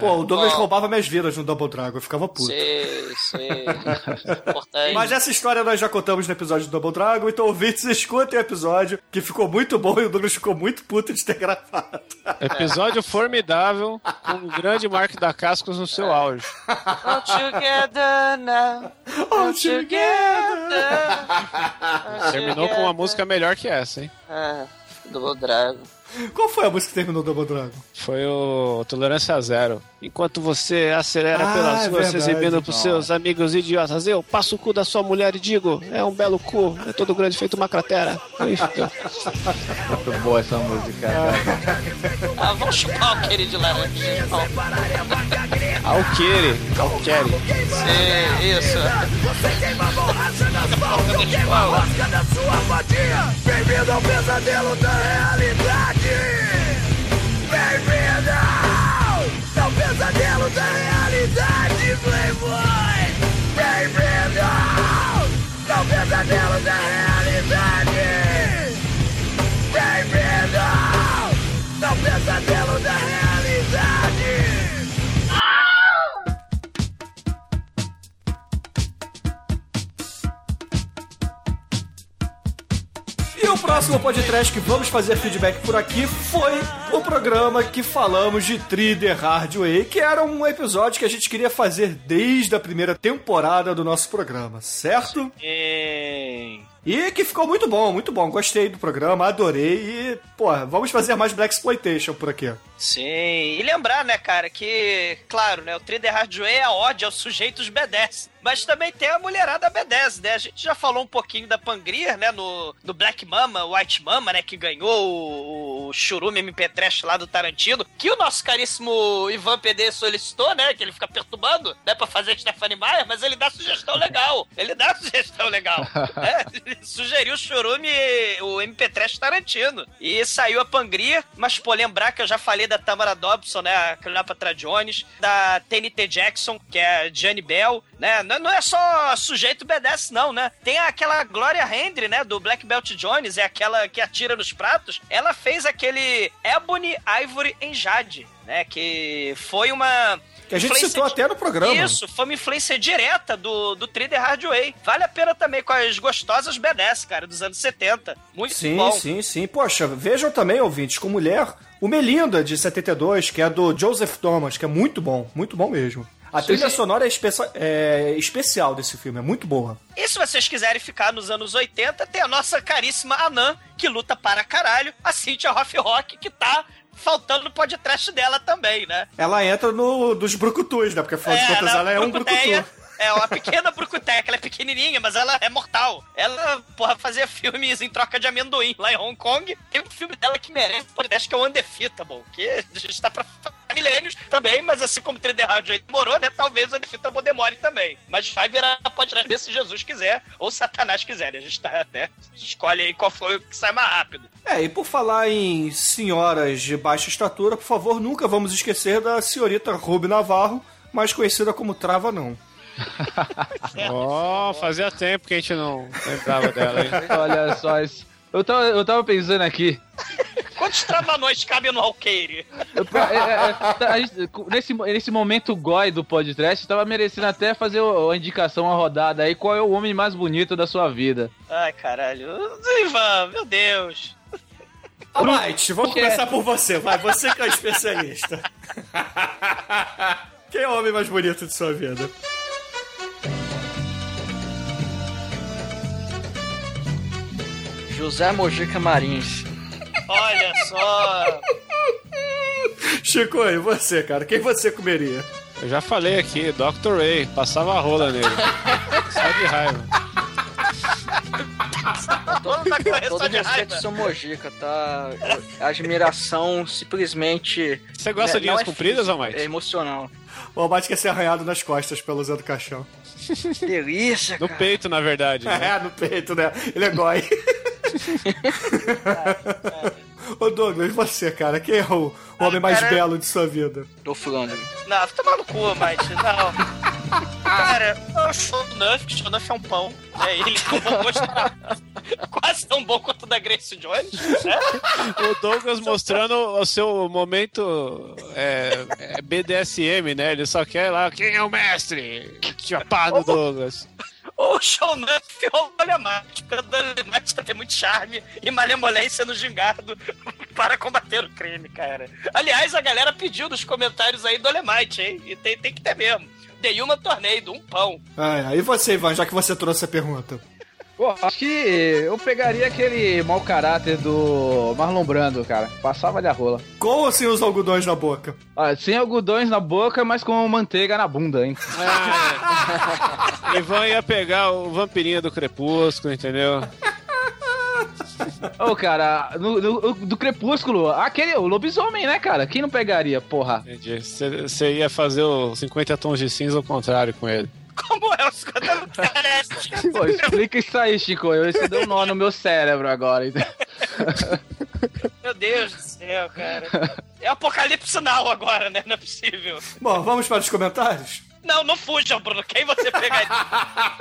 Pô, o Douglas Ó. roubava minhas vidas no Double Dragon, eu ficava puto. Sei, sei. Importante. Mas essa história nós já contamos no episódio do Double Dragon, então ouvintes, escutem o episódio, que ficou muito bom e o Douglas ficou muito puto de ter gravado. Episódio formidável, com o grande Mark da Cascos no seu auge. All together now. All together. Terminou com uma música melhor que essa, hein? Ah, Double Dragon. Qual foi a música que terminou o Double Dragon? Foi o Tolerância Zero. Enquanto você acelera Ah, pelas é ruas, verdade. exibindo pros seus amigos idiotas, eu passo o cu da sua mulher e digo, é um belo cu, é todo grande feito uma cratera. Enfim, Muito boa essa música, cara. Ah, vamos chupar o querido de laranja. Alquere, Alquere. Sim, isso. Bem-vindo ao pesadelo da realidade! Bem-vindo ao pesadelo da realidade, Playboy! Bem-vindo ao pesadelo da realidade! Bem-vindo ao pesadelo próximo podcast que vamos fazer feedback por aqui foi o programa que falamos de Trider Hardway, que era um episódio que a gente queria fazer desde a primeira temporada do nosso programa, certo? Sim. E que ficou muito bom, muito bom. Gostei do programa, adorei e, pô, vamos fazer mais Black Exploitation por aqui. Sim, e lembrar, né, cara, que, claro, né, o Trader Hardway é a ódio aos sujeitos B10. Mas também tem a mulherada B10, né? A gente já falou um pouquinho da Pangria, né? No, no Black Mama, White Mama, né? Que ganhou o, o Churume MP Trash lá do Tarantino. Que o nosso caríssimo Ivan PD solicitou, né? Que ele fica perturbando, né? Pra fazer Stephanie Meyer, mas ele dá sugestão legal. Ele dá sugestão legal. né? Ele sugeriu o Churume, o MP Trash Tarantino. E saiu a Pangria, mas, pô, lembrar que eu já falei da Tamara Dobson, né? A Cleopatra Jones, da TNT Jackson, que é a Jane Bell, né? Não, não é só sujeito BDS, não, né? Tem aquela Gloria Hendry, né? Do Black Belt Jones, é aquela que atira nos pratos. Ela fez aquele Ebony Ivory em Jade, né? Que foi uma. Que a gente citou até no programa. Isso, foi uma influência direta do, do Trader Hardway. Vale a pena também com as gostosas BDS, cara, dos anos 70. Muito Sim, bom. sim, sim. Poxa, vejam também, ouvintes, com mulher, o Melinda, de 72, que é do Joseph Thomas, que é muito bom, muito bom mesmo. A Sim, trilha sim. sonora é, é especial desse filme, é muito boa. E se vocês quiserem ficar nos anos 80, tem a nossa caríssima Anã, que luta para caralho, a Cynthia Hoff Rock, que tá faltando no podcast dela também, né? Ela entra no dos brucutus, né? Porque afinal de contas ela é um brucutu. É uma pequena brucuteia, que ela é pequenininha, mas ela é mortal. Ela, porra, fazia filmes em troca de amendoim lá em Hong Kong. Tem um filme dela que merece podcast, que é o Undefeatable, que a gente tá pra milênios também, mas assim como o 3D Rádio demorou, né? Talvez o Undefeatable demore também. Mas vai virar podcast ver se Jesus quiser ou Satanás quiser. né? A gente tá, né? Escolhe aí qual foi o que sai mais rápido. É, e por falar em senhoras de baixa estatura, por favor, nunca vamos esquecer da senhorita Ruby Navarro, mais conhecida como Trava Não. Ó, fazia tempo que a gente não lembrava dela, hein? Olha só isso. Eu tava, eu tava pensando aqui. Quantos travanões cabem no alqueire? é, é, é, nesse, nesse momento goi do podcast, tava merecendo até fazer o- a indicação, a rodada aí. Qual é o homem mais bonito da sua vida? Ai, caralho. Ivan, meu Deus. Alright, vamos Por quê? começar por você, vai, você que é o especialista. Quem é o homem mais bonito de sua vida? José Mojica Marins. Olha só. Chico, e você, cara? Quem você comeria? Eu já falei aqui, Dr. Ray, passava a rola nele. Só de raiva. Todo da correção Todo de respeito seu Mojica, tá? Admiração simplesmente. Você gosta de não linhas é compridas, física, Almighty? É emocional. O Almighty quer ser arranhado nas costas pelo Zé do Caixão. Delícia, No cara. peito, na verdade. né? É, no peito, né? Ele é goi. Ô Douglas, você, cara, quem é o, o homem mais cara- belo de sua vida? Tô fulano. Não, tomar no cu, Mike. Não. Cara, o Shonuff, que Shonuff é um pão. É ele com bom gosto. Quase tão bom quanto o da Grace Jones. Né? O Douglas mostrando o seu momento é, é BDSM, né? Ele só quer lá, quem é o mestre? Tinha pá no Douglas. Ou o ou o. Porque o Dolemite tem muito charme e malemolência no gingado para combater o crime, cara. Aliás, a galera pediu nos comentários aí Dolemite, hein? E tem, tem que ter mesmo. Dei uma torneio, um pão. Ah, aí você, Ivan, já que você trouxe a pergunta. Pô, acho que eu pegaria aquele mau caráter do Marlon Brando, cara. Passava-lhe a rola. Com ou sem os algodões na boca? Ah, sem algodões na boca, mas com manteiga na bunda, hein? É. Ivan ia pegar o vampirinho do crepúsculo, entendeu? Ô, cara, no, no- do Crepúsculo, aquele, o lobisomem, né, cara? Quem não pegaria, porra? Entendi. Você ia fazer o 50 tons de cinza ao contrário com ele. Como é os parece? Pô, explica isso aí, Chico. Você deu um nó no meu cérebro agora. então. Meu Deus do céu, cara. É apocalipse now agora, né? Não é possível. Bom, vamos para os comentários? Não, não fujam, Bruno. Quem você pegaria?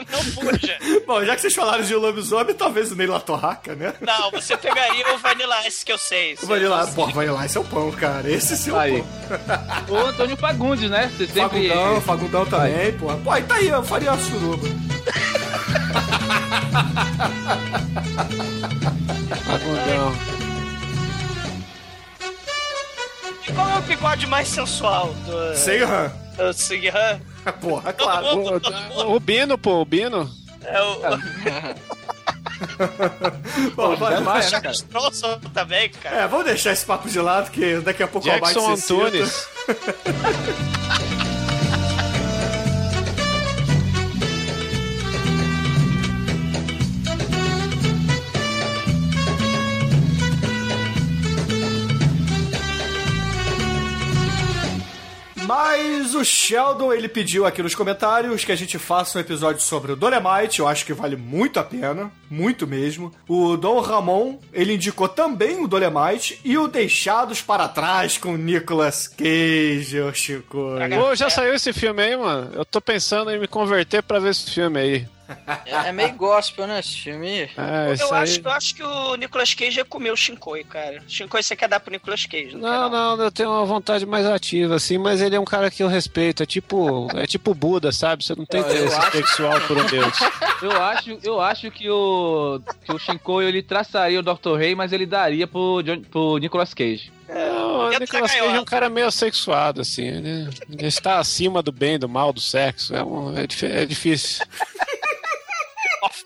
não fuja. Bom, já que vocês falaram de lobisomem, talvez o Ney Latorraca, né? Não, você pegaria o Vanilla Ice que eu sei. O Vanilla, pô, Vanilla Ice é o pão, cara. Esse sim é o Aí. pão. O Antônio Fagundes, né? Você sempre. Fagundão, Fagundão também, pô. Pô, aí tá aí, eu faria a suruba. Fagundão. E qual é o bigode mais sensual do. Seihan. do Sighan? Porra, claro. mundo. O Bino, pô, o Bino. É o. Bom, vai- Maia, né, cara? Também, cara. é, vamos deixar esse papo de lado, que daqui a pouco o Jackson se cita. Antunes. Mas o Sheldon, ele pediu aqui nos comentários que a gente faça um episódio sobre o Dolemite. Eu acho que vale muito a pena. Muito mesmo. O Dom Ramon, ele indicou também o Dolemite. E o Deixados para Trás com o Nicolas Cage, ô Chico. Pô, já saiu esse filme aí, mano? Eu tô pensando em me converter pra ver esse filme aí. É, é meio gospel, né, esse filme? É, Eu aí. acho, eu acho que o Nicolas Cage ia comer o Shinkoi, cara. Shinkoi você quer dar pro Nicolas Cage, não, Não, não. não, eu tenho uma vontade mais ativa, assim, mas ele é um cara que eu respeito. É tipo, é tipo Buda, sabe? Você não tem Eu- eu interesse acho- sexual por um deus. Eu acho, eu acho que o que o Shinkoio ele traçaria o Dr. Rei, mas ele daria pro, John- pro Nicolas Cage. É, o Dentro Nicolas Cage é um cara meio sexuado, assim. Ele, ele está acima do bem, do mal, do sexo. É, um- é é difícil.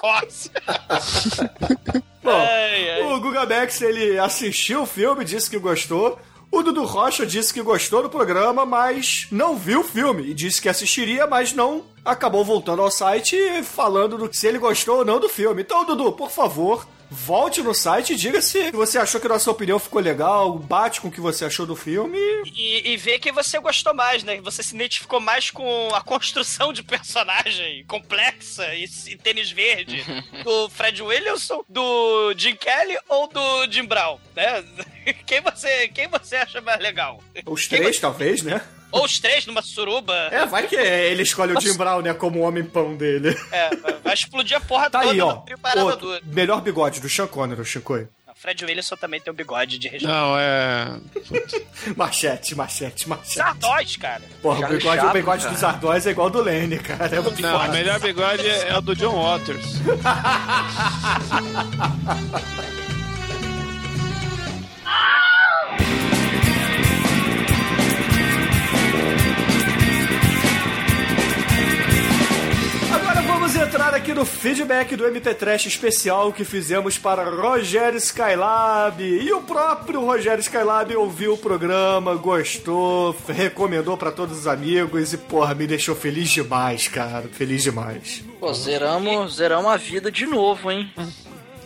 Course. Bom, Ai, ai. o Guga Bex, ele assistiu o filme, disse que gostou. O Dudu Rocha disse que gostou do programa, mas não viu o filme. E disse que assistiria, mas não acabou voltando ao site e falando do, se ele gostou ou não do filme. Então, Dudu, por favor, volte no site e diga se você achou que nossa opinião ficou legal, bate com o que você achou do filme. E, e ver que você gostou mais, né? Você se identificou mais com a construção de personagem complexa e, e tênis verde do Fred Williamson, do Jim Kelly ou do Jim Brown, né? Quem você, quem você acha mais legal? Os três, talvez, né? Ou os três numa suruba? É, vai que ele escolhe o Jim Brown, né, como o homem-pão dele. É, vai explodir a porra Tá toda aí, ó. Outro, dura. melhor bigode do Sean Connery, o. O Fred Williamson também tem um bigode de região. Não, é. Machete, machete, machete. Sardóis, cara. Porra, o bigode, o Chaplin, bigode cara. dos Ardóis é igual ao do Lenny, cara. É muito Não, o melhor bigode é o do John Waters. vamos entrar aqui no feedback do MT Trash especial que fizemos para Rogério Skylab. E o próprio Rogério Skylab ouviu o programa, gostou, recomendou para todos os amigos e, porra, me deixou feliz demais, cara. Feliz demais. Pô, zeramos, zeramos a vida de novo, hein?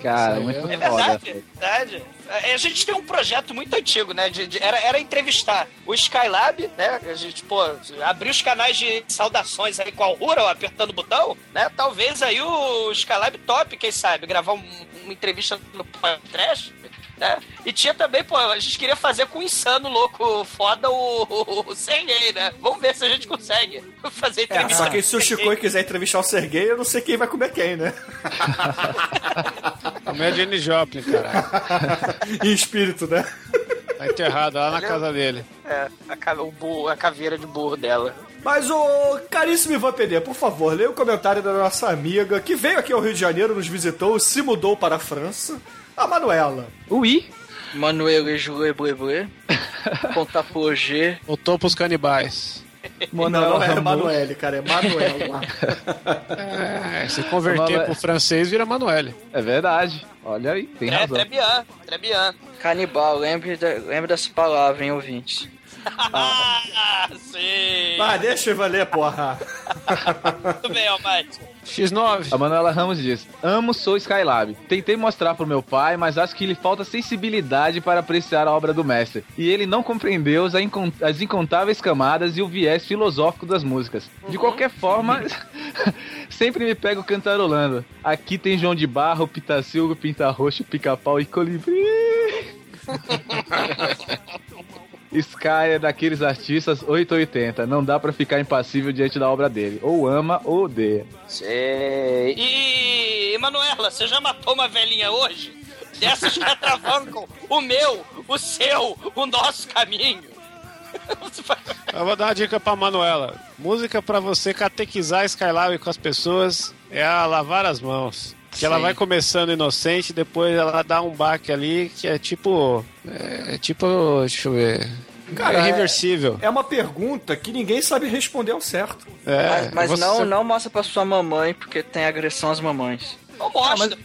Cara, muito É foda. verdade, é verdade. É, A gente tem um projeto muito antigo, né? de- de- era, era entrevistar o Skylab, né? A gente, pô, abrir os canais de saudações aí com a Rural apertando o botão, né? Talvez aí o Skylab top, quem sabe, gravar um- uma entrevista no podcast. Né? E tinha também, pô, a gente queria fazer com o insano louco foda o, o, o Sergei, né? Vamos ver se a gente consegue fazer É, entrevista. só que se o Chico quiser entrevistar o Serguei, eu não sei quem vai comer quem, né? Como é a Jenny Joplin, cara. em espírito, né? Tá enterrada lá na casa dele. É, a, ca- o burro- a caveira de burro dela. Mas, ô, caríssimo Ivan PD, por favor, leia o comentário da nossa amiga que veio aqui ao Rio de Janeiro, nos visitou, se mudou para a França, a Manuela. Ui! Manuel e Joué Buebué. Contar por G. Voltou pros canibais. Não, não é Emanuele, cara, é Manuela. É, se converter Mano, pro francês vira Manuele. É verdade. Olha aí, tem É, razão. très bien, très bien. Canibal, lembre, da, lembre dessa palavra, hein, ouvintes? Ah, sim. Ah, deixa eu valer, porra. Muito bem, Almighty. X9. A Manuela Ramos diz: Amo Sou Skylab. Tentei mostrar pro meu pai, mas acho que lhe falta sensibilidade para apreciar a obra do mestre. E ele não compreendeu as, incon- as incontáveis camadas e o viés filosófico das músicas. De qualquer forma, sempre me pego cantarolando. Aqui tem João de Barro, Pitacilgo, Pinta Roxo, Pica-Pau e Colibri. Sky é daqueles artistas 880. Não dá pra ficar impassível diante da obra dele. Ou ama ou odeia. Sei. E, Manuela, você já matou uma velhinha hoje? Dessas que atravancam o meu, o seu, o nosso caminho. Eu vou dar uma dica pra Manuela. Música pra você catequizar Skylab com as pessoas é a lavar as mãos. Que ela vai começando inocente, depois ela dá um baque ali que é tipo. É tipo. Deixa eu ver. Cara, é irreversível. É uma pergunta que ninguém sabe responder ao certo. É, mas mas você- não, não mostra pra sua mamãe, porque tem agressão às mamães. Ou mostra.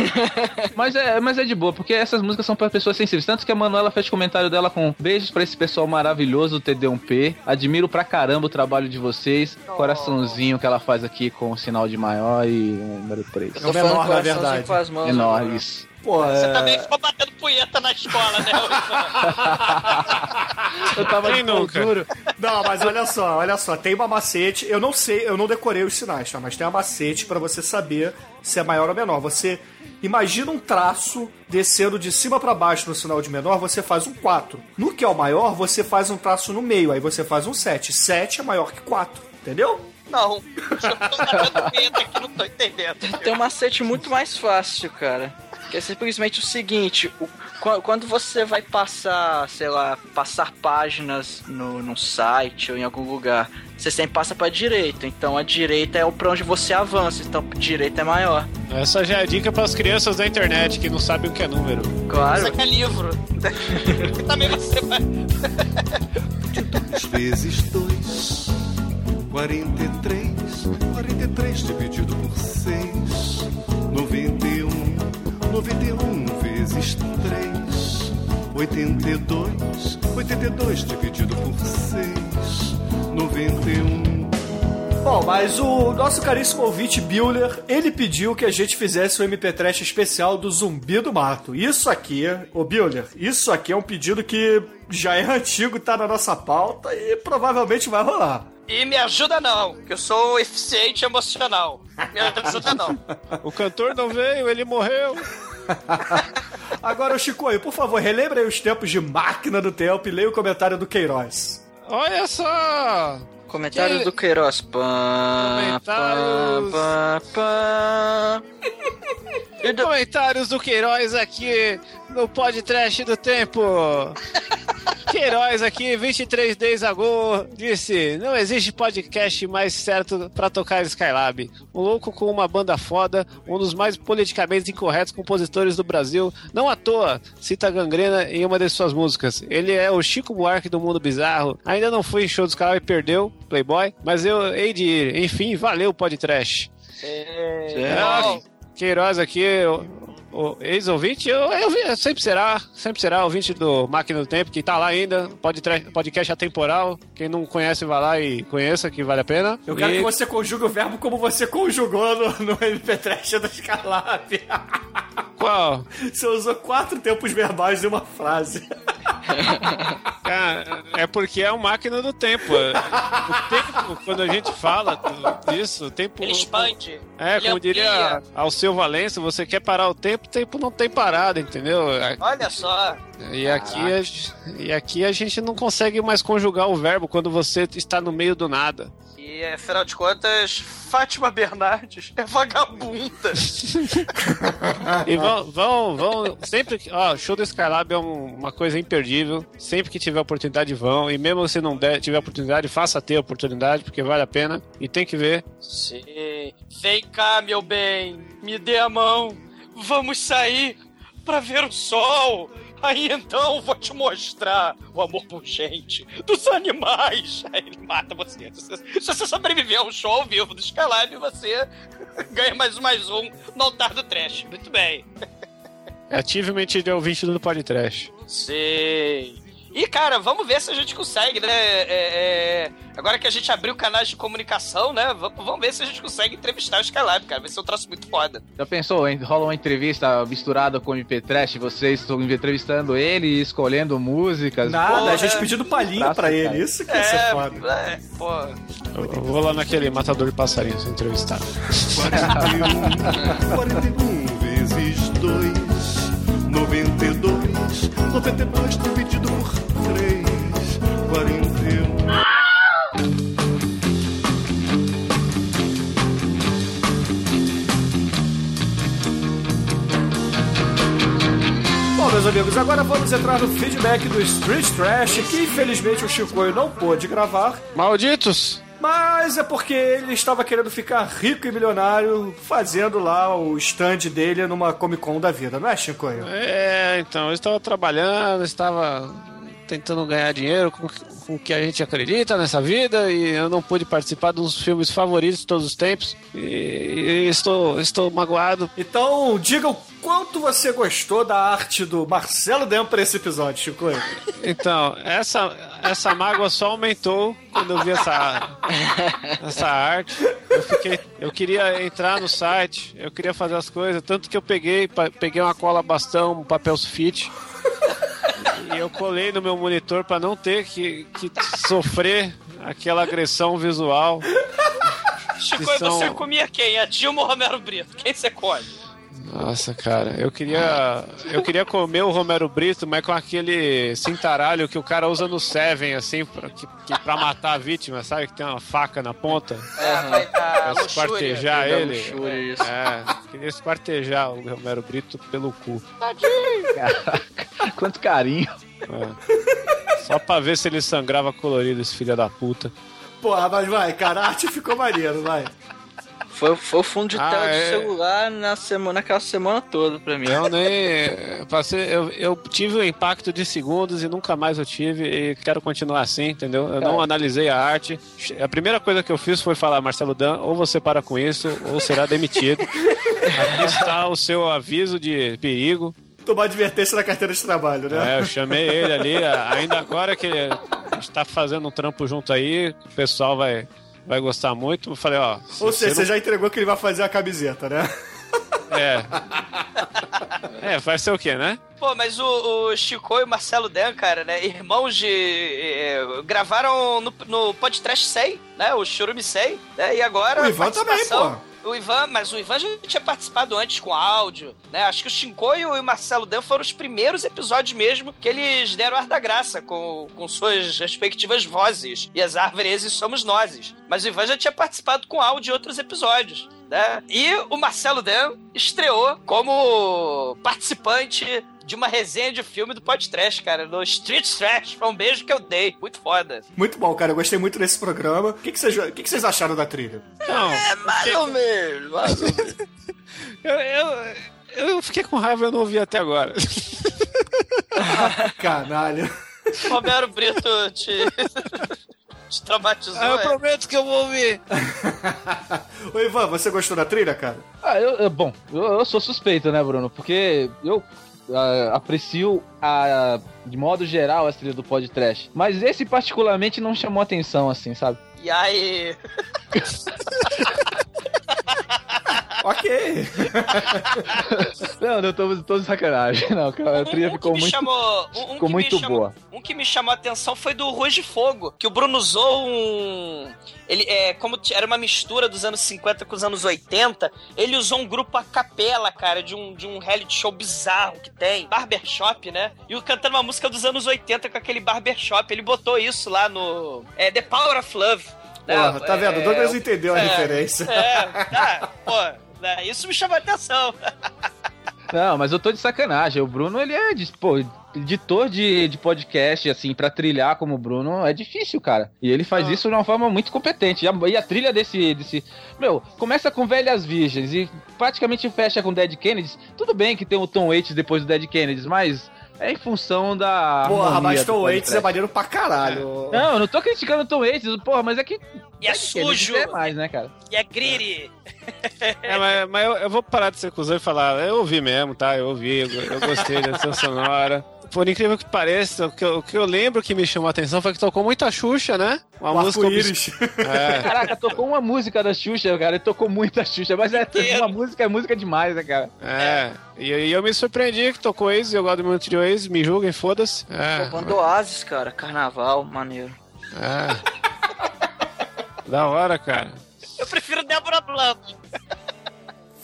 Mas é, mas é de boa, porque essas músicas são pra pessoas sensíveis. Tanto que a Manuela fez comentário dela com beijos pra esse pessoal maravilhoso do TD1P. Admiro pra caramba o trabalho de vocês. Coraçãozinho que ela faz aqui com o sinal de maior e o número 3. É o menor, na verdade. Com as mãos, Menor, isso. Pô, Você é... também ficou batendo punheta na escola, né? Eu tava Quem de nunca? duro. Não, mas olha só, olha só, tem uma macete. Eu não sei, eu não decorei os sinais, tá? Mas tem uma macete pra você saber se é maior ou menor. Você imagina um traço descendo de cima pra baixo no sinal de menor, você faz um 4. No que é o maior, você faz um traço no meio, aí você faz um 7. 7 é maior que 4, entendeu? Não. Eu tô aqui, não tô entendendo. Tem um macete muito mais fácil, cara. Que é simplesmente o seguinte: o- qu- quando você vai passar, sei lá, passar páginas no, num site ou em algum lugar, você sempre passa pra direita. Então a direita é o pra onde você avança. Então a direita é maior. Essa já é a dica pras crianças da internet que não sabem o que é número. Claro. Saca livro. também você vai. 2 vezes 2, 43. 43 dividido por 6, 91. 91 vezes 3, 82. 82 dividido por 6, 91. Bom, mas o nosso caríssimo ouvinte Bueller, ele pediu que a gente fizesse um MP3 especial do Zumbi do Mato. Isso aqui, ô Bueller, isso aqui é um pedido que já é antigo, tá na nossa pauta e provavelmente vai rolar. E me ajuda não, que eu sou eficiente emocional. Me ajuda não. O cantor não veio, ele morreu. Agora, ô Chico, aí, por favor, relembre aí os tempos de máquina do tempo e leia o comentário do Queiroz. Olha só! Comentários Que- do Queiroz. Pã, Comentários. pã, pã, pã. E do- Comentários do Queiroz aqui no podcast do tempo. Queiroz aqui, 23 Days Ago, disse: Não existe podcast mais certo pra tocar Skylab. Um louco com uma banda foda, um dos mais politicamente incorretos compositores do Brasil. Não à toa, cita Gangrena em uma de suas músicas. Ele é o Chico Buarque do Mundo Bizarro. Ainda não foi em show do Skylab e perdeu, Playboy, mas eu hei de ir. Enfim, valeu, podcast. É, Queiroz aqui, ex-ouvinte, eu, eu, sempre será, sempre será ouvinte do Máquina do Tempo, que tá lá ainda, pode podcast atemporal. Quem não conhece, vai lá e conheça, que vale a pena. Eu quero E- que você conjugue o verbo como você conjugou no, no MP3 do Skylab. Qual? Você usou quatro tempos verbais em uma frase. Cara, é porque é o Máquina do Tempo. O tempo, quando a gente fala disso, o tempo... Ele expande. É, Ele como diria amplia. ao seu Valença, você quer parar o tempo, tempo não tem parada, entendeu? Olha só. E aqui, a, e aqui a gente não consegue mais conjugar o verbo quando você está no meio do nada. E afinal de contas, Fátima Bernardes é vagabunda. E vão, vão, vão sempre que. Ó, o show do Skylab é um- uma coisa imperdível. Sempre que tiver oportunidade, vão. E mesmo se não der, tiver oportunidade, faça ter oportunidade, porque vale a pena. E tem que ver. Sim. Vem cá, meu bem. Me dê a mão. Vamos sair pra ver o sol. Aí então vou te mostrar o amor por gente dos animais. Aí ele mata você. Se você- sobreviver a um show ao vivo do Skylab, você ganha mais um mais um no altar do trash. Muito bem. É ativement de ouvinte do podcast. Sei. E, cara, vamos ver se a gente consegue, né? É, é... Agora que a gente abriu canais de comunicação, né? Vamos, vamos ver se a gente consegue entrevistar o Skylab, cara. Vai ser um troço muito foda. Já pensou? Rola uma entrevista misturada com o MP Trash, vocês estão entrevistando ele e escolhendo músicas. Nada, porra, a gente pedindo palhinha pra, pra ele. Isso que é, é foda. É, pô. Eu, eu vou lá naquele matador de passarinhos entrevistar. 41, 41 vezes 2, 92, 92, 92 três. Bom, meus amigos, agora vamos entrar no feedback do Street Trash, que infelizmente o Chicoio não pôde gravar. Malditos! Mas é porque ele estava querendo ficar rico e milionário fazendo lá o stand dele numa Comic Con da vida, não é, Chicoio? É, então, eu estava trabalhando, estava tentando ganhar dinheiro com, com o que a gente acredita nessa vida e eu não pude participar dos filmes favoritos de todos os tempos e, e estou, estou magoado. Então, diga o quanto você gostou da arte do Marcelo Dem pra esse episódio, Chico. Então, essa, essa mágoa só aumentou quando eu vi essa, essa arte. Eu, fiquei, eu queria entrar no site, eu queria fazer as coisas, tanto que eu peguei, peguei uma cola bastão, um papel sulfite. E eu colei no meu monitor para não ter que, que sofrer aquela agressão visual. Chico, são- você comia quem? A Dilma ou Romero Brito? Quem você come? Nossa, cara, eu queria. Eu queria comer o Romero Brito, mas com aquele cintaralho que o cara usa no Seven, assim, pra, que, que, pra matar a vítima, sabe? Que tem uma faca na ponta. É, vai dar Pra esquartejar ele. luxúria, isso. É, queria esquartejar o Romero Brito pelo cu. Caraca, quanto carinho. É. Só pra ver se ele sangrava colorido, esse filho da puta. Porra, mas vai, cara, a arte ficou maneiro, vai. Foi, foi o fundo de Ah, tela é. de celular na semana, naquela semana toda pra mim. Eu nem. Passei, eu, eu tive um impacto de segundos e nunca mais eu tive e quero continuar assim, entendeu? Eu não analisei a arte. A primeira coisa que eu fiz foi falar, Marcelo Dan, ou você para com isso, ou será demitido. Aqui está o seu aviso de perigo. Tomar advertência na carteira de trabalho, né? É, eu chamei ele ali, ainda agora que a gente tá fazendo um trampo junto aí, o pessoal vai, vai gostar muito. Eu falei, ó. se Ou seja, não- você já entregou que ele vai fazer a camiseta, né? É. É, vai ser o quê, né? Pô, mas o, o Chico e o Marcelo Dan, cara, né? Irmãos de. eh, gravaram no, no podcast 100, né? O Churume 100, né? E agora. O Ivan participação- também, pô. O Ivan, mas o Ivan já tinha participado antes com áudio, né? Acho que o Shinkoio e o Marcelo Dan foram os primeiros episódios mesmo que eles deram ar da graça com, com suas respectivas vozes. E as árvores somos nós. Mas o Ivan já tinha participado com áudio em outros episódios. Né? E o Marcelo Dan estreou como participante de uma resenha de filme do podcast, cara, no Street Trash. Foi um beijo que eu dei. Muito foda. Muito bom, cara. Eu gostei muito desse programa. O que, que, vocês, o que, que vocês acharam da trilha? Não. É mais ou menos, mais ou menos. Eu, eu, eu fiquei com raiva, eu não ouvi até agora. Canalha. Romero Brito te, te traumatizou. Ah, eu é? prometo que eu vou ouvir. Ô, Ivan, você gostou da trilha, cara? Ah, eu, eu- bom, eu, eu sou suspeito, né, Bruno? Porque eu ah, aprecio a, de modo geral a trilha do podcast. Mas esse particularmente não chamou atenção, assim, sabe? E aí. ok. Não, não tô, tô de sacanagem, não, cara. A trilha um ficou que me muito, chamou, um, um ficou que muito me chamou, boa. Um que me chamou a atenção foi do Rua de Fogo, que o Bruno usou um. Ele, é, como era uma mistura dos anos 50 com os anos 80, ele usou um grupo a capela, cara, de um, de um reality show bizarro que tem, Barbershop, né? E o cantando uma música dos anos 80 com aquele Barbershop. Ele botou isso lá no. É, The Power of Love. né? Porra, tá vendo? O Douglas É, entendeu a é, referência. É, tá, pô, né, isso me chamou a atenção. Não, mas eu tô de sacanagem. O Bruno, ele é, de- pô, editor de, de podcast, assim, pra trilhar como o Bruno, é difícil, cara. E ele faz isso de uma forma muito competente. E a, e a trilha desse, desse. Meu, começa com Velhas Virgens e praticamente fecha com Dead Kennedys. Tudo bem que tem o Tom Waits depois do Dead Kennedys, mas é em função da. Porra, mas Tom Waits é maneiro pra caralho. Não, eu não tô criticando o Tom Waits, porra, mas é que. E é Kennedys sujo. É mais, né, cara? E é greedy. É, mas, mas eu, eu vou parar de ser cuzão e falar, eu ouvi mesmo, tá? Eu ouvi, eu, eu gostei da sonora. Por incrível que pareça, o que, eu, o que eu lembro que me chamou a atenção foi que tocou muita Xuxa, né? Uma O música. obs- É. Caraca, tocou uma música da Xuxa, cara. Ele tocou muita Xuxa, mas é uma música, é música demais, né, cara? É, e, e eu me surpreendi que tocou ex, eu gosto do meu trio ex, me julguem, foda-se. É, Banda Oasis, cara. Carnaval, maneiro. é. Da hora, cara. Eu prefiro Débora Blanco.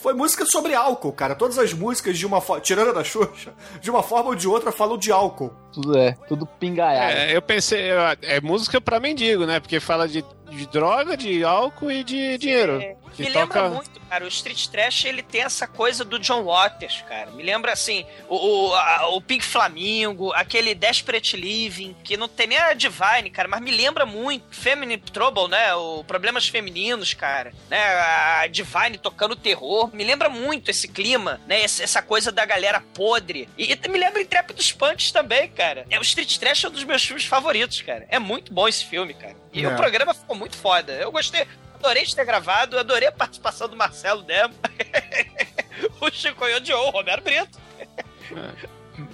Foi música sobre álcool, cara. Todas as músicas, de uma forma. Tirando a da Xuxa, de uma forma ou de outra, falam de álcool. Tudo é, tudo pingaiado. É, eu pensei, eu- é música pra mendigo, né? Porque fala de, de droga, de álcool e de dinheiro. Que Me lembra toca- muito, cara. O Street Trash ele tem essa coisa do John Waters, cara. Me lembra assim, o, o, a- o Pink Flamingo, aquele Desperate Living, que não tem nem a Divine, cara, mas me lembra muito. Feminine Trouble, né? O Problemas Femininos, cara. Né? A Divine tocando terror. Me lembra muito esse clima, né? Essa coisa da galera podre. E, e me lembra Intrépidos Punch também, cara. É, o Street Trash é um dos meus filmes favoritos, cara. É muito bom esse filme, cara. E É. o programa ficou muito foda. Eu gostei. Adorei de ter gravado, adorei a participação do Marcelo Demo. o Chico odiou o Romero Brito.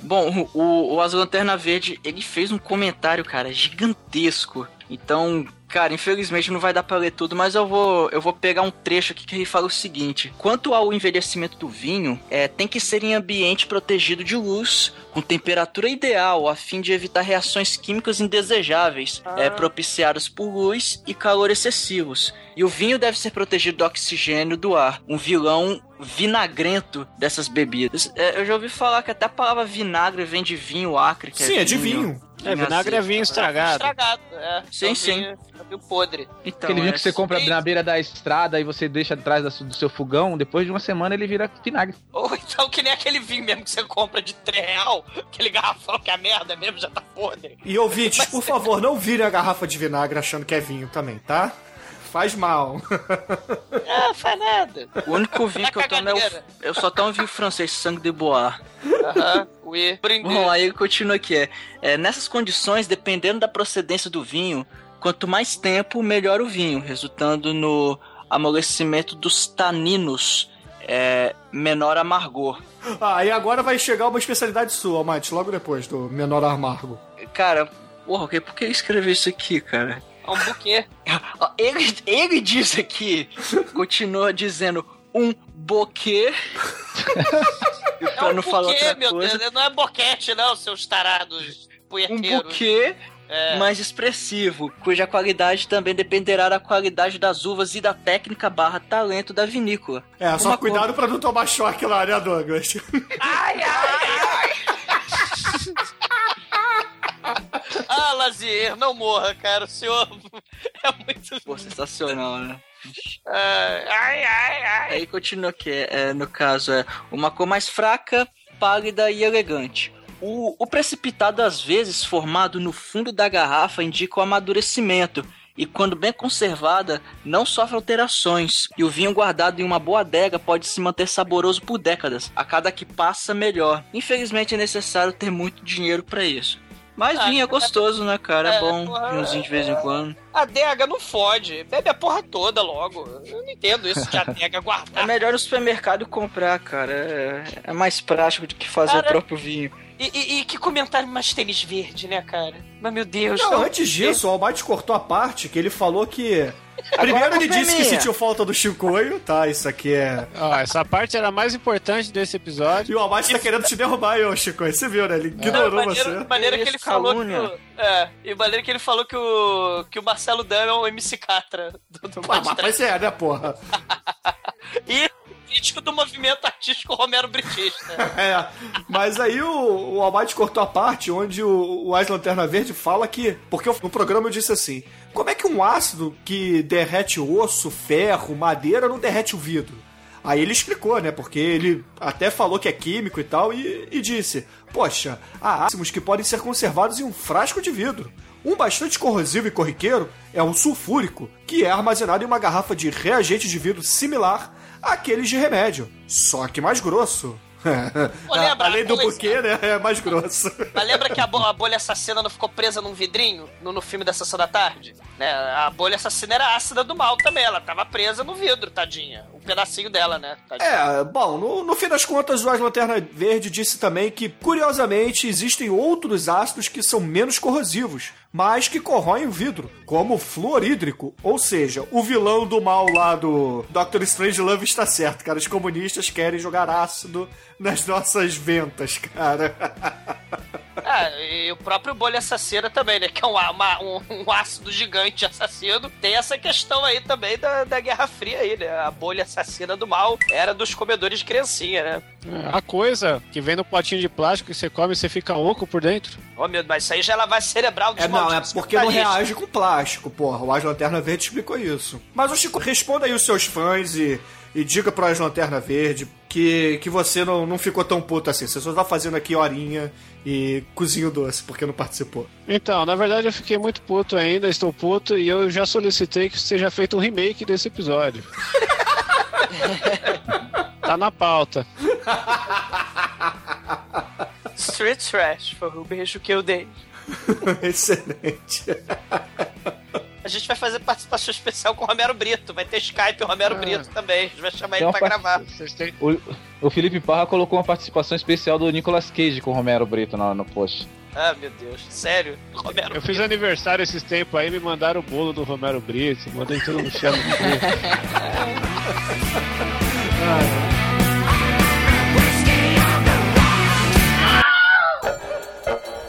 Bom, o, o As Lanterna Verde, ele fez um comentário, cara, gigantesco. Então, cara, infelizmente não vai dar pra ler tudo, mas eu vou, eu vou pegar um trecho aqui que ele fala o seguinte: Quanto ao envelhecimento do vinho, é, tem que ser em ambiente protegido de luz, com temperatura ideal, a fim de evitar reações químicas indesejáveis, é, propiciadas por luz e calor excessivos. E o vinho deve ser protegido do oxigênio do ar, um vilão vinagrento dessas bebidas. É, eu já ouvi falar que até a palavra vinagre vem de vinho acre. Que Sim, é de vinho. É, vinagre é vinho estragado. Estragado, é. Sim, É sim. É vinho podre. Então, Aquele vinho que é- você compra na beira da estrada e você deixa atrás do seu fogão, depois de uma semana ele vira vinagre. Ou então que nem aquele vinho mesmo que você compra de 3 real, aquele garrafão que a merda mesmo já tá podre. E ouvintes, por favor, não virem a garrafa de vinagre achando que é vinho também, tá? Faz mal. Ah, faz nada. O único vinho que eu tomo é o. Eu só tomo vinho francês, sangue de bois. Aham, oui, brinde. Bom, aí continua aqui. É, é, nessas condições, dependendo da procedência do vinho, quanto mais tempo, melhor o vinho, resultando no amolecimento dos taninos, é, menor amargor. Ah, e agora vai chegar uma especialidade sua, Almighty, logo depois do menor amargo. Cara, porra, ok, por que escrever isso aqui, cara? É um buquê. Ele, ele diz aqui, continua dizendo um boquê. É pra um não falar buquê, outra meu coisa. Deus. Não é boquete, não, seus tarados Um punheteiros. buquê É. mais expressivo, cuja qualidade também dependerá da qualidade das uvas e da técnica barra talento da vinícola. É, só Uma cuidado pra não tomar choque lá, né, Douglas? Ai, ai, ai. ah, Lazier, não morra, cara. O senhor é muito. Pô, sensacional, né? Ai, ai, ai. ai. Aí continua aqui, é, no caso, é uma cor mais fraca, pálida e elegante. O, o precipitado, às vezes, formado no fundo da garrafa, indica o amadurecimento. E quando bem conservada, não sofre alterações. E o vinho guardado em uma boa adega pode se manter saboroso por décadas. A cada que passa, melhor. Infelizmente é necessário ter muito dinheiro pra isso. Mas Ah, vinho é gostoso, né, cara? É é, bom, porra, vinhozinho de vez em quando. Adega não fode. Bebe a porra toda logo. Eu não entendo isso de adega É guardar. melhor no supermercado comprar, cara. É, é mais prático do que fazer Cara, o próprio vinho. E, e- e que comentário mais tênis verde, né, cara? Mas meu Deus. Não, não- antes disso, o Almighty cortou a parte que ele falou que. Primeiro ele é disse que minha. sentiu falta do Chicoio, tá? Isso aqui é. Ó, essa parte era a mais importante desse episódio. E o Almighty tá querendo te derrubar ô Chicoio. Você viu, né? Ele Não, ignorou maneiro, você. maneiro que Isso, ele falou que o, É, e maneiro que ele falou que o, que o Marcelo Dan é o MC Catra do, do Ah, mas é, né, porra? E crítico do movimento artístico Romero Britista. É, mas aí o, o Almighty cortou a parte onde o, o Ais Lanterna Verde fala que. Porque no programa eu disse assim: como é que um ácido que derrete osso, ferro, madeira não derrete o vidro? Aí ele explicou, né? Porque ele até falou que é químico e tal, e, e disse: Poxa, há ácidos que podem ser conservados em um frasco de vidro. Um bastante corrosivo e corriqueiro é o sulfúrico, que é armazenado em uma garrafa de reagente de vidro similar àqueles de remédio, só que mais grosso. Pô, lembra? Além do buquê, né? É mais grosso. Mas lembra que a, bo- a bolha assassina não ficou presa num vidrinho no, no filme da Sessão da Tarde? Né? A bolha assassina era ácida do mal também. Ela tava presa no vidro, tadinha. Pedacinho dela, né? Tadinha. É, bom, no, no fim das contas, o As Lanterna Verde disse também que, curiosamente, existem outros ácidos que são menos corrosivos, mas que corroem o vidro, como o fluorídrico. Ou seja, o vilão do mal lá do Doctor Strange Love está certo, cara. Os comunistas querem jogar ácido nas nossas ventas, cara. Ah, e o próprio bolha assassina também, né? Que é um, uma- um, um ácido gigante assassino. Tem essa questão aí também da, da Guerra Fria aí, né? A bolha assassina do mal era dos comedores de criancinha, né? A coisa que vem no potinho de plástico que você come e você fica oco por dentro. Ô, meu, mas isso aí já é lavagem cerebral dos É, não, é porque não capitalistas. reage com plástico, porra. O As Lanterna Verde explicou isso. Mas o Chico, responda aí os seus fãs e, e diga pro As Lanterna Verde que, que você não, não ficou tão puto assim. Você só tá fazendo aqui horinha e cozinho doce, porque não participou. Então, na verdade eu fiquei muito puto ainda, estou puto, e eu já solicitei que seja feito um remake desse episódio. tá na pauta. Street Trash foi o beijo que eu dei. Excelente. A gente vai fazer participação especial com o Romero Brito. Vai ter Skype o Romero Ah. Brito também. A gente vai chamar ele pra part- gravar. O, o Felipe Parra colocou uma participação especial do Nicolas Cage com o Romero Brito no, no post. Ah, meu Deus. Sério? Romero Eu fiz aniversário esses tempos aí, me mandaram o bolo do Romero Brito, mandei tudo no chão. Bom,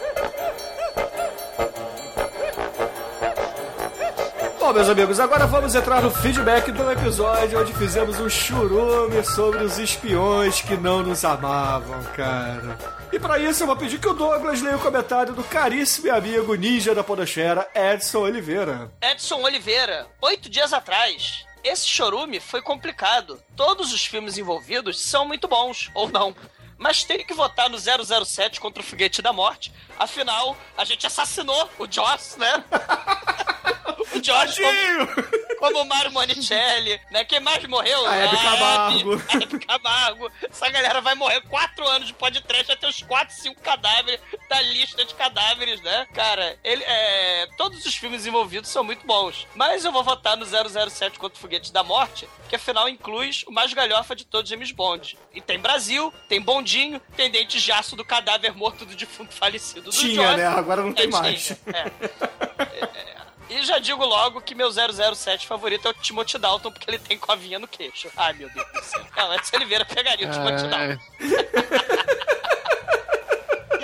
meus amigos, agora vamos entrar no feedback do episódio onde fizemos um churume sobre os espiões que não nos amavam, cara. E pra isso eu vou pedir que o Douglas leia o comentário do caríssimo amigo ninja da podosfera, Edson Oliveira. Edson Oliveira, oito dias atrás. Esse chorume foi complicado. Todos os filmes envolvidos são muito bons, ou não. Mas tenho que votar no 007 contra o Foguete da Morte. Afinal, a gente assassinou o Joss, né? o Joss como, como o Mário Monicelli, né? Quem mais morreu? A Hebe Camargo. A Hebe Camargo. Essa galera vai morrer quatro anos de podcast, ter uns quatro, cinco cadáveres da lista de cadáveres, né? Cara, ele, é, todos os filmes envolvidos são muito bons. Mas eu vou votar no 007 contra o Foguete da Morte, que afinal inclui o mais galhofa de todos os James Bond. E tem Brasil, tem Bondinho, tem dente de aço do cadáver morto do defunto falecido do Tinha, né? Agora não tem É, tinha, mais. é. E já digo logo que meu 007 favorito é o Timothy Dalton, porque ele tem covinha no queixo. Ai, meu Deus do céu. Não, antes Oliveira pegaria o Timothy Dalton.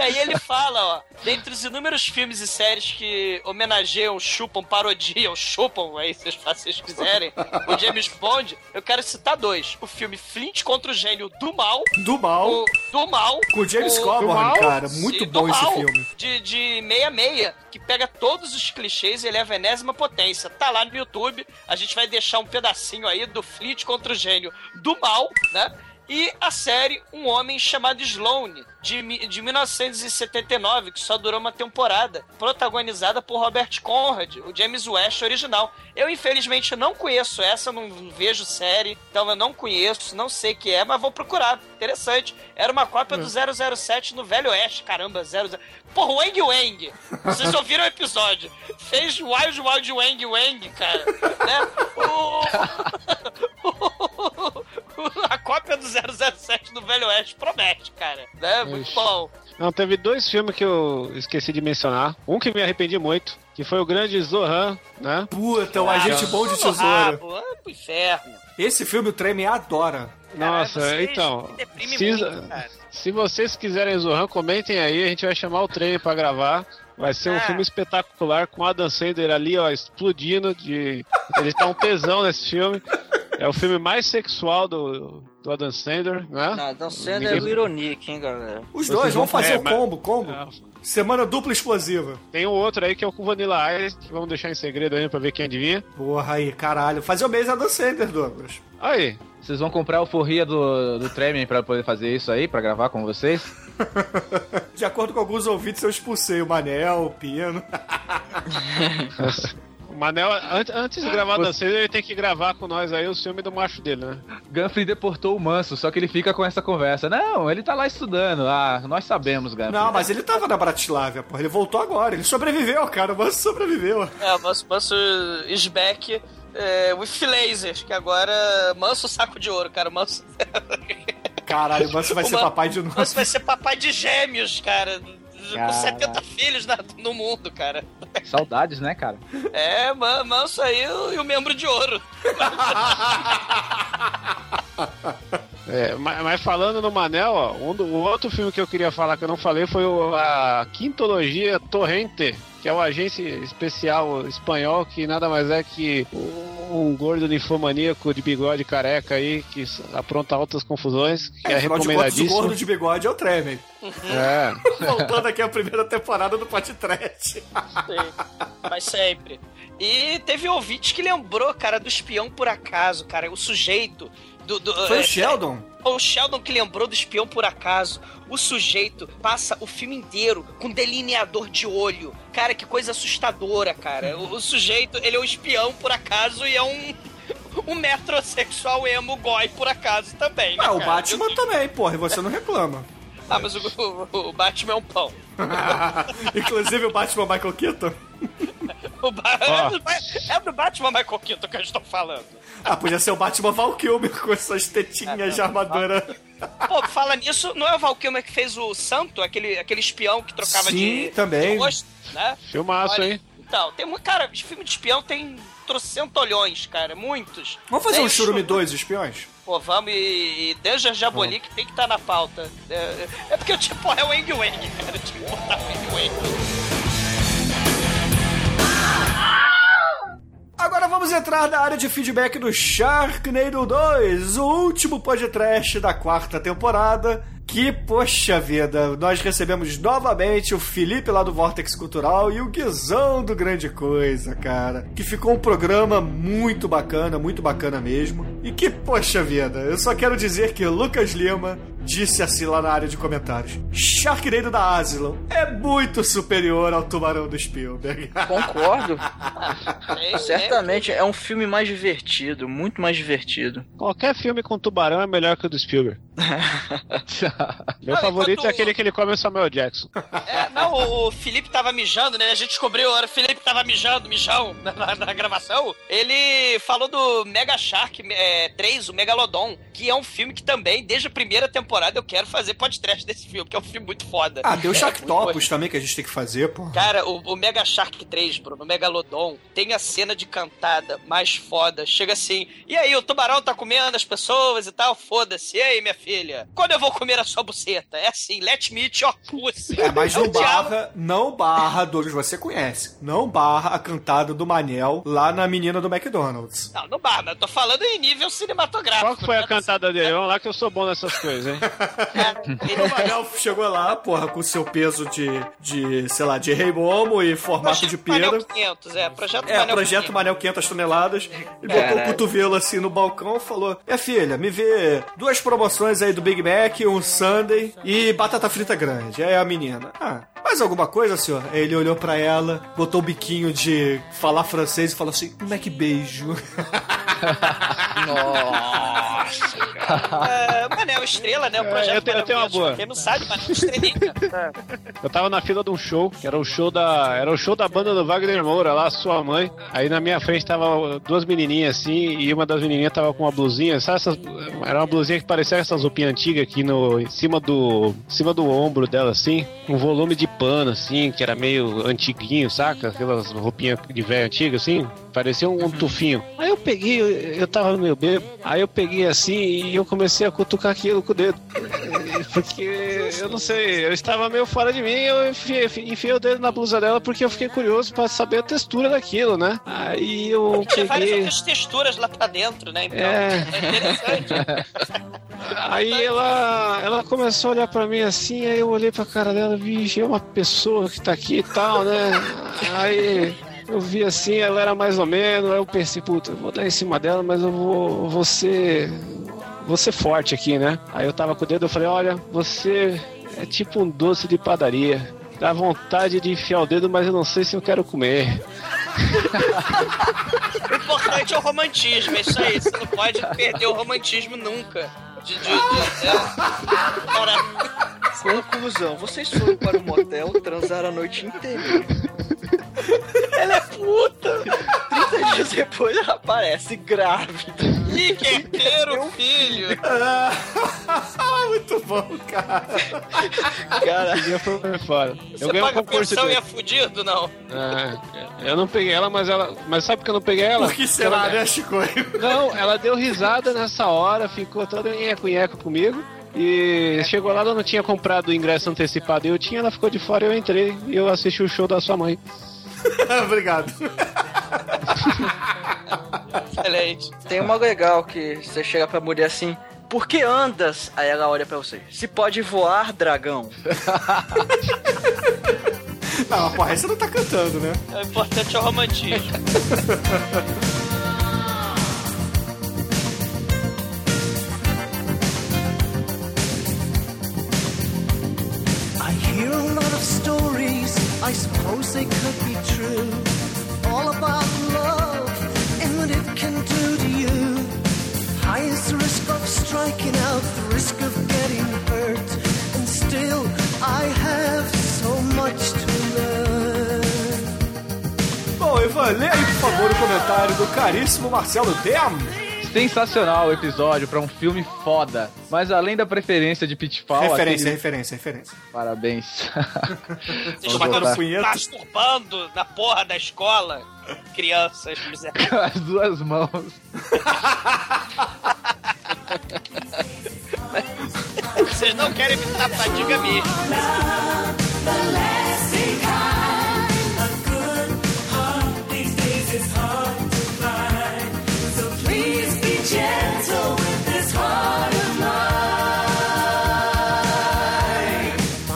E aí ele fala, ó, dentre os inúmeros filmes e séries que homenageiam, chupam, parodiam, chupam, aí se vocês quiserem, o James Bond, eu quero citar dois. O filme Flint contra o Gênio do Mal. Do Mal. O, do Mal. Com o James o- Coburn, cara. Muito bom esse Mal, filme. De, de 66, que pega todos os clichês e eleva a enésima potência. Tá lá no YouTube, a gente vai deixar um pedacinho aí do Flint contra o Gênio do Mal, né? E a série Um Homem Chamado Sloane, de, de 1979, que só durou uma temporada, protagonizada por Robert Conrad, o James West original. Eu, infelizmente, não conheço essa, não vejo série, então eu não conheço, não sei o que é, mas vou procurar. Interessante. Era uma cópia do 007 no Velho Oeste, caramba, 00. Porra, Wang Wang! Vocês ouviram o episódio? Fez Wild Wild Wang Wang, cara. Né? O... a cópia do 007 do Velho Oeste promete, cara. Né? Muito Ixi. bom. Não, teve dois filmes que eu esqueci de mencionar. Um que me arrependi muito, que foi o grande Zohan, né? Puta, o agente bom de rabo, ah, pro inferno. Esse filme o Treme adora. Nossa, vocês então. Se, muito, se vocês quiserem Zohan, comentem aí, a gente vai chamar o trem pra gravar. Vai ser um Ah. filme espetacular com Adam Sandler ali, ó, explodindo de. Ele tá um tesão nesse filme. É o filme mais sexual do, do Adam Sandler, né? Não, Dan Sandler é Ninguém- o Ironic, hein, galera. Os Vocês dois, vão- vamos fazer é, o mas- combo, combo. Semana dupla explosiva. Tem um outro aí que é o com Vanilla Ice, que vamos deixar em segredo ainda pra ver quem adivinha. Porra aí, caralho. Fazer o mês da Dan Sandler, Douglas. Aí, Vocês vão comprar o forria do, do Tremen pra poder fazer isso aí, pra gravar com vocês? De acordo com alguns ouvintes, eu expulsei o Manel, o Pino. Manel, an- antes de gravar da Sandler, ele tem que gravar com nós aí o filme do macho dele, né? Ganfrey deportou o Manso, só que ele fica com essa conversa. Não, ele tá lá estudando. Ah, nós sabemos, Ganfrey. Não, mas ele tava na Bratislávia, porra. Ele voltou agora. Ele sobreviveu, cara. O Manso sobreviveu. É, o Manso, Manso is back é, with lasers, que agora Manso saco de ouro, cara. Manso, Caralho, o Manso vai O ser Man- papai de novo. Manso vai ser papai de gêmeos, cara. Com Caralho. 70 filhos na- no mundo, cara. Saudades, né, cara? É, Man- Manso aí e o membro de ouro. É, mas, mas falando no Manel, ó, um do- o outro filme que eu queria falar que eu não falei foi o- a quintologia Torrente, que é o agente especial espanhol que nada mais é que um gordo ninfomaníaco de bigode careca aí que apronta altas confusões, que é, de o recomendadíssimo. gordo de bigode é o Tremen. É. Voltando aqui à primeira temporada do. Sim, mas sempre. E teve ouvinte que lembrou, cara, do espião por acaso, cara. O sujeito. Do, do- Foi é, o Sheldon? O Sheldon que lembrou do espião por acaso. O sujeito passa o filme inteiro com delineador de olho. Cara, que coisa assustadora, cara. O, o sujeito, ele é um espião por acaso e é um. Um metrosexual emo goi por acaso também, né? Ah, o? Batman também, porra, e você não reclama. Ah, mas o, o- o Batman é um pão. Inclusive o Batman Michael Keaton. O Ba- Ó. é, do, Ba- é do Batman Michael Keaton que eu estou falando. Ah, podia ser o Batman Val Kilmer com essas tetinhas de armadura. Pô, fala nisso, não é o Val Kilmer que fez o Santo, aquele, aquele espião que trocava Sim, de, também. de rosto, né? Filmaço, Olha, hein? Então, tem muito. Cara, de filme de espião tem trocentolhões, cara, muitos. Vamos fazer Tem um churume Chu- 2 espiões? Pô, vamos e, e Danger Jaboli que tem que estar na pauta. É, é porque porra, é o Wang Wang, cara. Tinha que botar o Wang Wang. Agora vamos entrar na área de feedback do Sharknado 2, o último podcast da quarta temporada. Que, poxa vida, nós recebemos novamente o Felipe lá do Vortex Cultural e o Guizão do Grande Coisa, cara. Que ficou um programa muito bacana, muito bacana mesmo. E que, poxa vida, eu só quero dizer que Lucas Lima disse assim lá na área de comentários: Sharknado da Asylum é muito superior ao Tubarão do Spielberg. Concordo. Certamente é um filme mais divertido, muito mais divertido. Qualquer filme com tubarão é melhor que o do Spielberg. Meu Não, favorito enquanto- é aquele que ele come o Samuel Jackson. É, não, o, o Felipe tava mijando, né? A gente descobriu, o Felipe tava mijando, mijão, na, na- na gravação. Ele falou do Mega Shark é, 3, o Megalodon, que é um filme que também, desde a primeira temporada, eu quero fazer podcast desse filme, que é um filme muito foda. Ah, tem o É, Sharktopus também que a gente tem que fazer, pô. Cara, o, o Mega Shark 3, Bruno, o Megalodon, tem a cena de cantada mais foda. Chega assim, e aí, o tubarão tá comendo as pessoas e tal? Foda-se. E aí, minha filha? Quando eu vou comer a sua buceta? É assim, let me eat your pussy. É, mas não diabo- barra, não barra, Douglas, você conhece. Não barra a cantada do Manel lá na menina do McDonald's. Não, não barra, mas eu tô falando em nível cinematográfico. Qual que foi a cantada dele? Vamos lá que eu sou bom nessas coisas, hein? O Manel chegou lá, porra, com seu peso de, de sei lá, de rei momo e formato de pera. Manel 500, é, projeto É, Manel projeto 500. Manel 500 toneladas. E botou o cotovelo assim no balcão e falou: Minha filha, me vê duas promoções aí do Big Mac, um Sunday e batata frita grande. Aí a menina: Ah, mais alguma coisa, senhor? Aí ele olhou pra ela, botou o biquinho de falar francês e falou assim: Um Mac beijo. Nossa, cara. É, Manel Estrela, né? O projeto eu tenho- eu tenho uma 500. boa. Quem não sabe, Manel Estrelinha. Eu tava na fila de um show, que era o show da. Era o show da banda do Wagner Moura, lá, sua mãe. Aí na minha frente tava duas menininhas assim, e uma das menininhas tava com uma blusinha, sabe essas, Era uma blusinha que parecia essas roupinhas antigas aqui no. em cima do. em cima do ombro dela, assim, um volume de pano, assim, que era meio antiguinho, saca? Aquelas roupinhas de velho antiga, assim. Parecia um, um tufinho. Aí eu peguei, eu, eu tava meio bebo. Aí eu peguei assim e eu comecei a cutucar aquilo com o dedo. Porque eu não sei, eu estava meio fora de mim, eu enfiei, enfiei o dedo na blusa dela porque eu fiquei curioso pra saber a textura daquilo, né? Aí eu várias peguei. outras texturas lá pra dentro, né? Então, É. é interessante. Aí ela, ela começou a olhar pra mim assim, aí eu olhei pra cara dela, vixe, é uma pessoa que tá aqui e tal, né? Aí eu vi assim, ela era mais ou menos, aí eu pensei, puta, eu vou dar em cima dela, mas eu vou, vou ser. Vou ser forte aqui, né? Aí eu tava com o dedo, eu falei, olha, você é tipo um doce de padaria. Dá vontade de enfiar o dedo, mas eu não sei se eu quero comer. O importante é o romantismo, é isso aí. Você não pode perder o romantismo nunca. De, de, de, é. Conclusão, vocês foram para o motel, transaram a noite inteira. Ela é puta! 30 dias depois ela aparece grávida. Ih, que herdeiro, filho! Muito bom, cara. Cara, dia foi fora. Você Eu ganhei um paga concurso pensão de... e é fudido, não? É, eu não peguei ela, mas ela. Mas sabe por que eu não peguei ela? Por que Porque será, ela- né, Chico? Não, ela deu risada nessa hora, ficou toda nheco-nheco comigo. E chegou lá, ela não tinha comprado o ingresso antecipado. Eu tinha, ela ficou de fora, eu entrei e eu assisti o show da sua mãe. Obrigado. Excelente. Tem uma legal que você chega pra mulher assim. Por que andas? Aí ela olha pra você. Se pode voar, dragão. Não, porra, aí você não tá cantando, né? O importante é o romantismo. I hear a lot of stories, I suppose they could be Bom, Ivan, lê aí, por favor, o comentário do caríssimo Marcelo Dem. Sensacional o episódio pra um filme foda. Mas além da preferência de Pitfall. Referência, aquele- referência, referência. Parabéns. Vocês masturbando na porra da escola. Crianças, miseráveis. Com as duas mãos. Vocês não querem me tapar, diga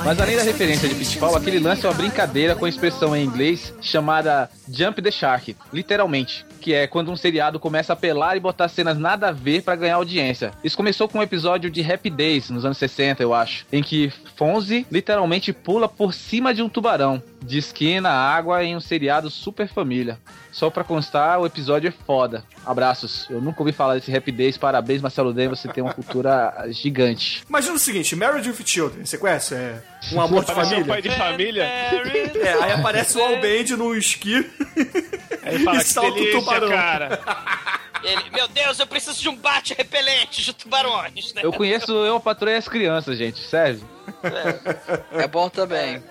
Mas além da referência de Pitfall, aquele lance é uma brincadeira com a expressão em inglês chamada Jump the Shark, literalmente. Que é quando um seriado começa a apelar e botar cenas nada a ver pra ganhar audiência. Isso começou com um episódio de Happy Days, nos anos 60, eu acho. Em que Fonzie literalmente pula por cima de um tubarão. De esquina, água em um seriado super família. Só pra constar, o episódio é foda. Abraços. Eu nunca ouvi falar desse Happy Days. Parabéns, Marcelo Den. Você tem uma cultura gigante. Imagina o seguinte, Marriage with Children, você conhece? É um amor de Apareceu um família? pai de família. É, aí aparece o Al Band no esqui Aí fala e que salta o delícia, tubarão. cara. Ele, meu Deus, eu preciso de um bate repelente de tubarões, né? Eu conheço Eu, e as Crianças, gente. Sério. É bom também.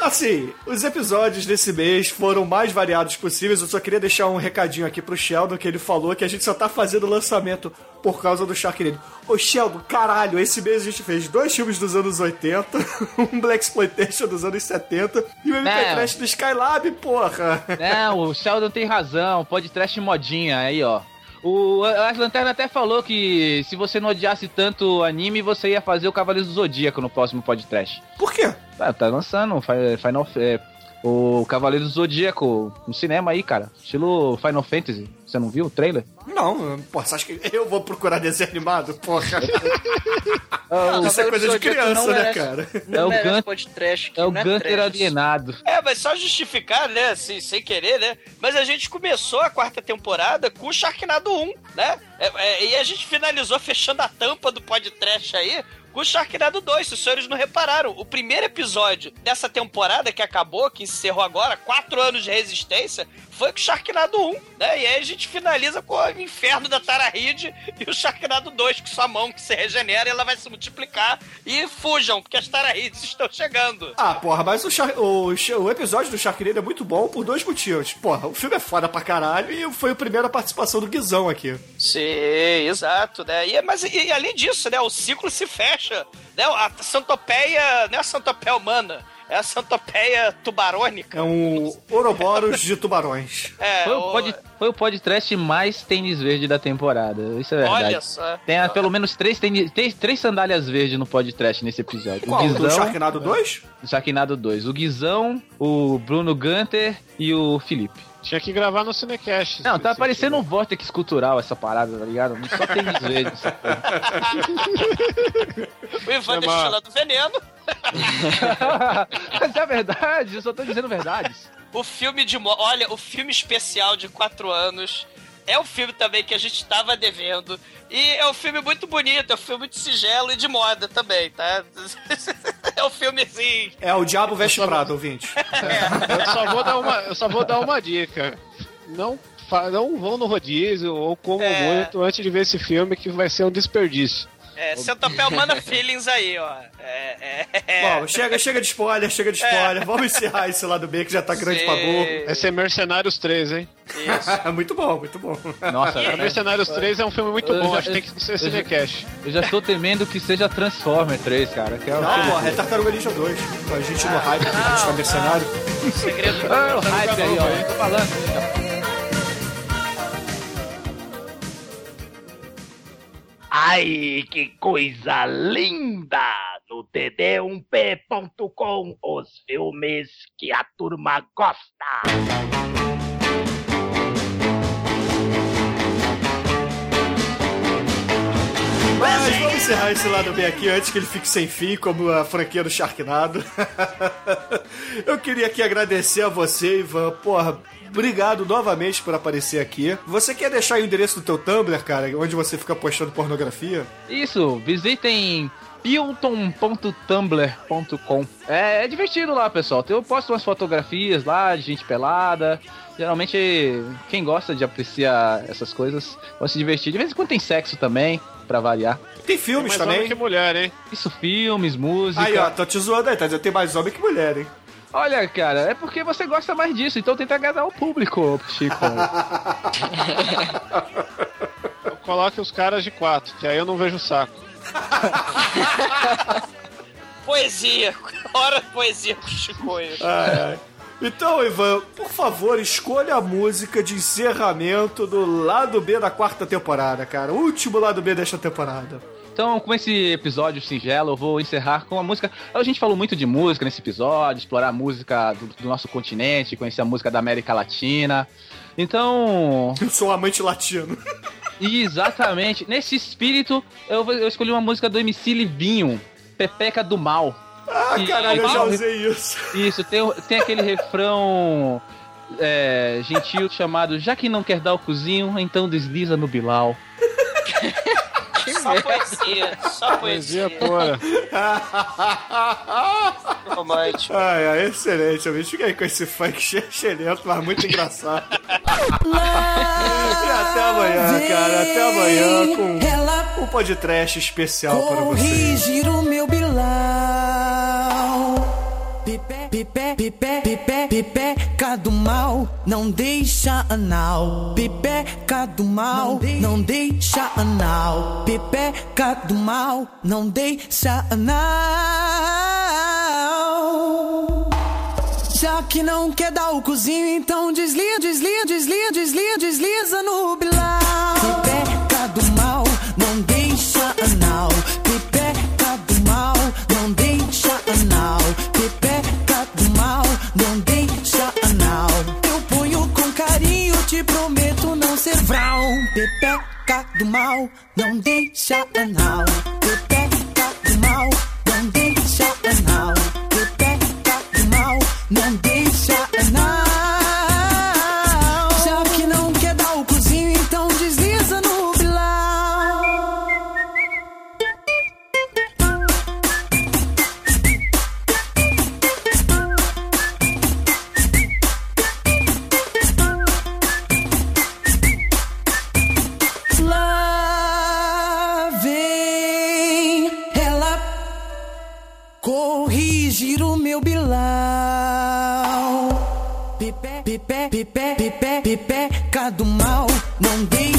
Assim, os episódios desse mês foram mais variados possíveis. Eu só queria deixar um recadinho aqui pro Sheldon, que ele falou que a gente só tá fazendo lançamento por causa do Sharknado. Ô Sheldon, caralho, esse mês a gente fez dois filmes dos anos 80, um Black Exploitation dos anos 70 e o MP Não. Trash do Skylab, porra. Não, o Sheldon tem razão. Pode trash modinha aí, ó. O As Lanterna até falou que se você não odiasse tanto o anime, você ia fazer o Cavaleiros do Zodíaco no próximo podcast. Por quê? Tá, tá lançando o Fi- Final é, o Cavaleiros do Zodíaco no cinema aí, cara. Estilo Final Fantasy. Você não viu o trailer? Não, porra, você acha que eu vou procurar desenho animado? Porra. Não, Isso é coisa de criança, né, cara? É o merece Gun- podcast que É o é Gunter alienado. É, mas só justificar, né, assim, sem querer, né? Mas a gente começou a quarta temporada com o Sharknado 1, né? É, é, e a gente finalizou fechando a tampa do podcast aí com o Sharknado 2, se os senhores não repararam. O primeiro episódio dessa temporada que acabou, que encerrou agora, quatro anos de resistência, foi com o Sharknado 1, né? E aí a gente finaliza com o Inferno da Tara Reid e o Sharknado 2, com sua mão que se regenera e ela vai se multiplicar. E fujam, porque as Tara Reids estão chegando. Ah, porra, mas o, Char- o, o episódio do Sharknado é muito bom por dois motivos. Porra, o filme é foda pra caralho e foi a primeira participação do Guizão aqui. Sim, exato, né? E, mas e, e além disso, né? O ciclo se fecha, né? A centopeia, não é a centopeia humana, é a centopeia tubarônica. É um Ouroboros de tubarões. É, Foi o- o, pod, foi o podcast mais tênis verde da temporada. Isso é verdade. Olha só. Tem ah, pelo menos três, tênis, três, três sandálias verdes no podcast nesse episódio. Qual? O Do Guizão, Sharknado 2? do Sharknado 2. O Guizão, o Bruno Gunter e o Felipe. Tinha que gravar no Cinecast. Não, tá parecendo um aqui, vortex cultural essa parada, tá ligado? Não só essa porra. O Ivan É uma- destilando veneno. Mas é verdade, eu só tô dizendo verdades. O filme de. Olha, o filme especial de quatro anos. É um filme também que a gente tava devendo. E é um filme muito bonito, é um filme de sigelo e de moda também, tá? É um filme assim. É o Diabo Veste Prado, ouvinte. Eu só vou dar uma, eu só vou dar uma dica. Não não vão no rodízio ou comam É. muito antes de ver esse filme que vai ser um desperdício. É, Centopel manda feelings aí, ó. É, é, Bom, chega, chega de spoiler, chega de spoiler. Vamos encerrar esse lado B que já tá grande Sim. pra burro. Vai ser Mercenários 3, hein? muito bom, muito bom. Nossa, Cara, Mercenários 3 é um filme muito Eu bom, já- acho que tem que ser Cinecast. Eu já estou temendo que seja Transformer 3, cara. Que é Não, filme- porra, é Tartaruga Ninja 2. A gente no hype, a gente tá mercenário. segredo. Ah, o hype aí, ó. Eu tô falando. Ai, que coisa linda! No td1p.com, os filmes que a turma gosta. Mas vamos encerrar esse lado B aqui antes que ele fique sem fim, como a franquia do Sharknado. Eu queria aqui agradecer a você, Ivan. Porra, obrigado novamente por aparecer aqui. Você quer deixar aí o endereço do teu Tumblr, cara, onde você fica postando pornografia? Isso, visitem pilton.tumblr.com. É, é divertido lá, pessoal. Eu posto umas fotografias lá de gente pelada. Geralmente, quem gosta de apreciar essas coisas vai se divertir. De vez em quando tem sexo também, pra variar. Tem filmes mais homem também. que mulher, hein? Isso, filmes, música. Aí, ó, tô te zoando aí, tá dizendo tem mais homem que mulher, hein? Olha, cara, é porque você gosta mais disso, então tenta agradar o público, Chico. Coloque os caras de quatro, que aí eu não vejo o saco. Poesia. Hora poesia com o Chicoio. Ai, ai. Então, Ivan, por favor, escolha a música de encerramento do lado B da quarta temporada, cara. O último lado B desta temporada. Então, com esse episódio singelo, eu vou encerrar com a música. A gente falou muito de música nesse episódio, explorar a música do, do nosso continente, conhecer a música da América Latina. Então. Eu sou um amante latino. Exatamente. Nesse espírito, eu, eu escolhi uma música do MC Livinho, Pepeca do Mal. Ah, caralho, eu já usei isso. Isso, tem, tem aquele refrão é, gentil chamado Já que não quer dar o cozinho, então desliza no Bilal. Só poesia. Só poesia. Poesia pura. Romântico. Ai, ai, excelente. Eu fiquei aí com esse funk xerento, mas muito engraçado. e até amanhã, cara. Até amanhã com um podcast especial para vocês. Corrigir o meu Bilal. Pipe, pipe, pipe, pipe, pipeca do mal, não deixa anal. Pipeca do mal, não deixa anal. Pipeca do mal, não deixa anal. Já que não quer dar o cozinho, então desliza, desliza, desliza, desliza, desliza no Bilal. Te prometo não ser vral. Pipeca do mal, não deixa anal. Pipeca do mal, não deixa anal. Pipeca do mal, não deixa anal. Pipe, pipe, pipe, pipeca do mal, não deixa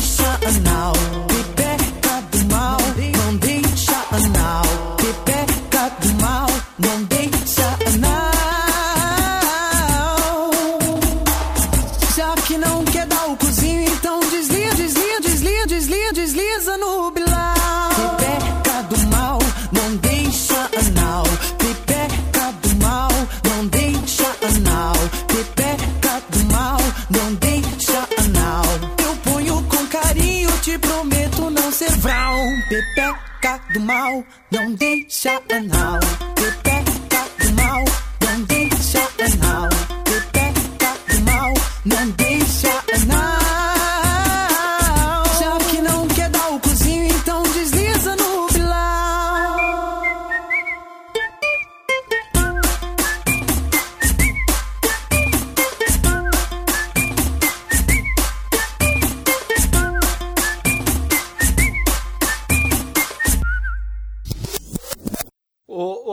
te prometo não ser vral. Pipeca do mal, não deixa anal. Pipeca do mal, não deixa anal. Pipeca do mal, não deixa anal.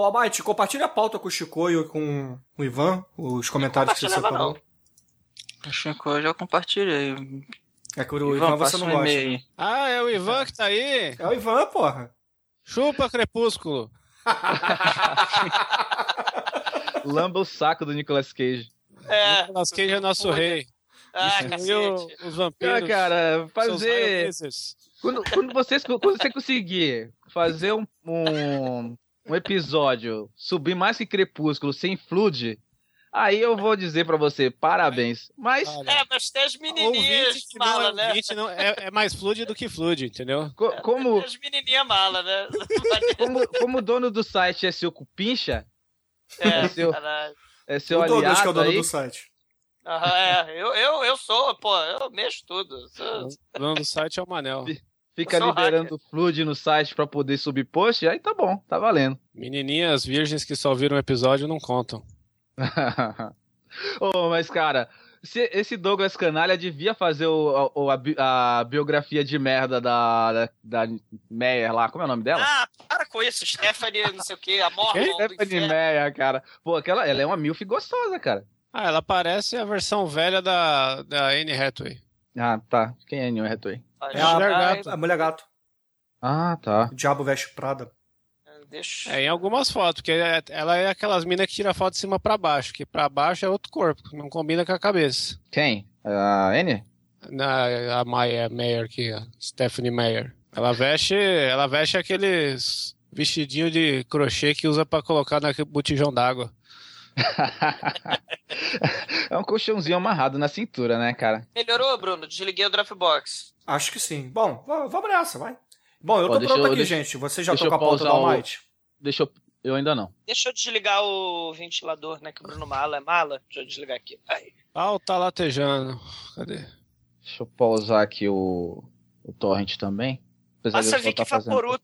Almighty, compartilha a pauta com o Chicoio e com o Ivan, os comentários que você separou. Acho que eu já compartilhei. É que o Ivan, você passa não um gosta. Ah, é o Ivan que tá aí? É o Ivan, porra. Chupa, Crepúsculo. Lamba o saco do Nicolas Cage. É. Nicolas Cage é nosso rei. Ah, Destruiu cacete. os Ah, vampiros. cara, seus fazer. Quando, quando, vocês, quando você conseguir fazer um, um, um episódio subir mais que Crepúsculo sem Flood, aí eu vou dizer pra você, parabéns. Mas, É, mas tem as menininhas que não mala, é né? não, é, é mais fluid do que fluid, entendeu? co- como, Tem as menininhas mala, né? como, como o dono do site é seu cupincha, É, É seu- caralho. é seu o Douglas, que é o aliado dono aí, do site. Aham, é. Eu, eu, eu sou, pô, eu mexo tudo. O dono do site é o Manel. Fica liberando Flood no site pra poder subir post, aí tá bom, tá valendo. Menininhas virgens que só viram o episódio não contam. Ô, mas cara, se- esse Douglas Canalha devia fazer o, o- a, a biografia de merda da, da, da Meyer lá, como é o nome dela? Ah, para com isso, Stephanie, não sei o que, a do Stephanie. Meyer, cara. Pô, aquela, ela é uma milf gostosa, cara. Ah, ela parece a versão velha da, da Anne Hathaway. Ah, tá. Quem é Neil Hathaway? É a, Mulher a, gato. a mulher gato. Ah, tá. O Diabo Veste Prada. Deixa. É, em algumas fotos, porque é- ela é aquelas minas que tira foto de cima pra baixo, que pra baixo é outro corpo, não combina com a cabeça. Quem? A Anne? Na, a Maya Mayer aqui, a Stephanie Mayer. Ela veste, ela veste aqueles vestidinho de crochê que usa pra colocar naquele botijão d'água. É um colchãozinho amarrado na cintura, né, cara? Melhorou, Bruno? Desliguei o Dropbox. Acho que sim. Bom, vamos nessa, vai. Bom, eu Ó, tô pronto eu- aqui, deixa- gente. Você já eu a pauta do o- Almighty? Deixa eu. Eu ainda não. Deixa eu desligar o ventilador, né? Que o Bruno mala é mala. Deixa eu desligar aqui. Aí. Pau tá latejando. Cadê? Deixa eu pausar aqui o, o torrent também. Apesar eu só Vicky tá fazendo- Vaporup.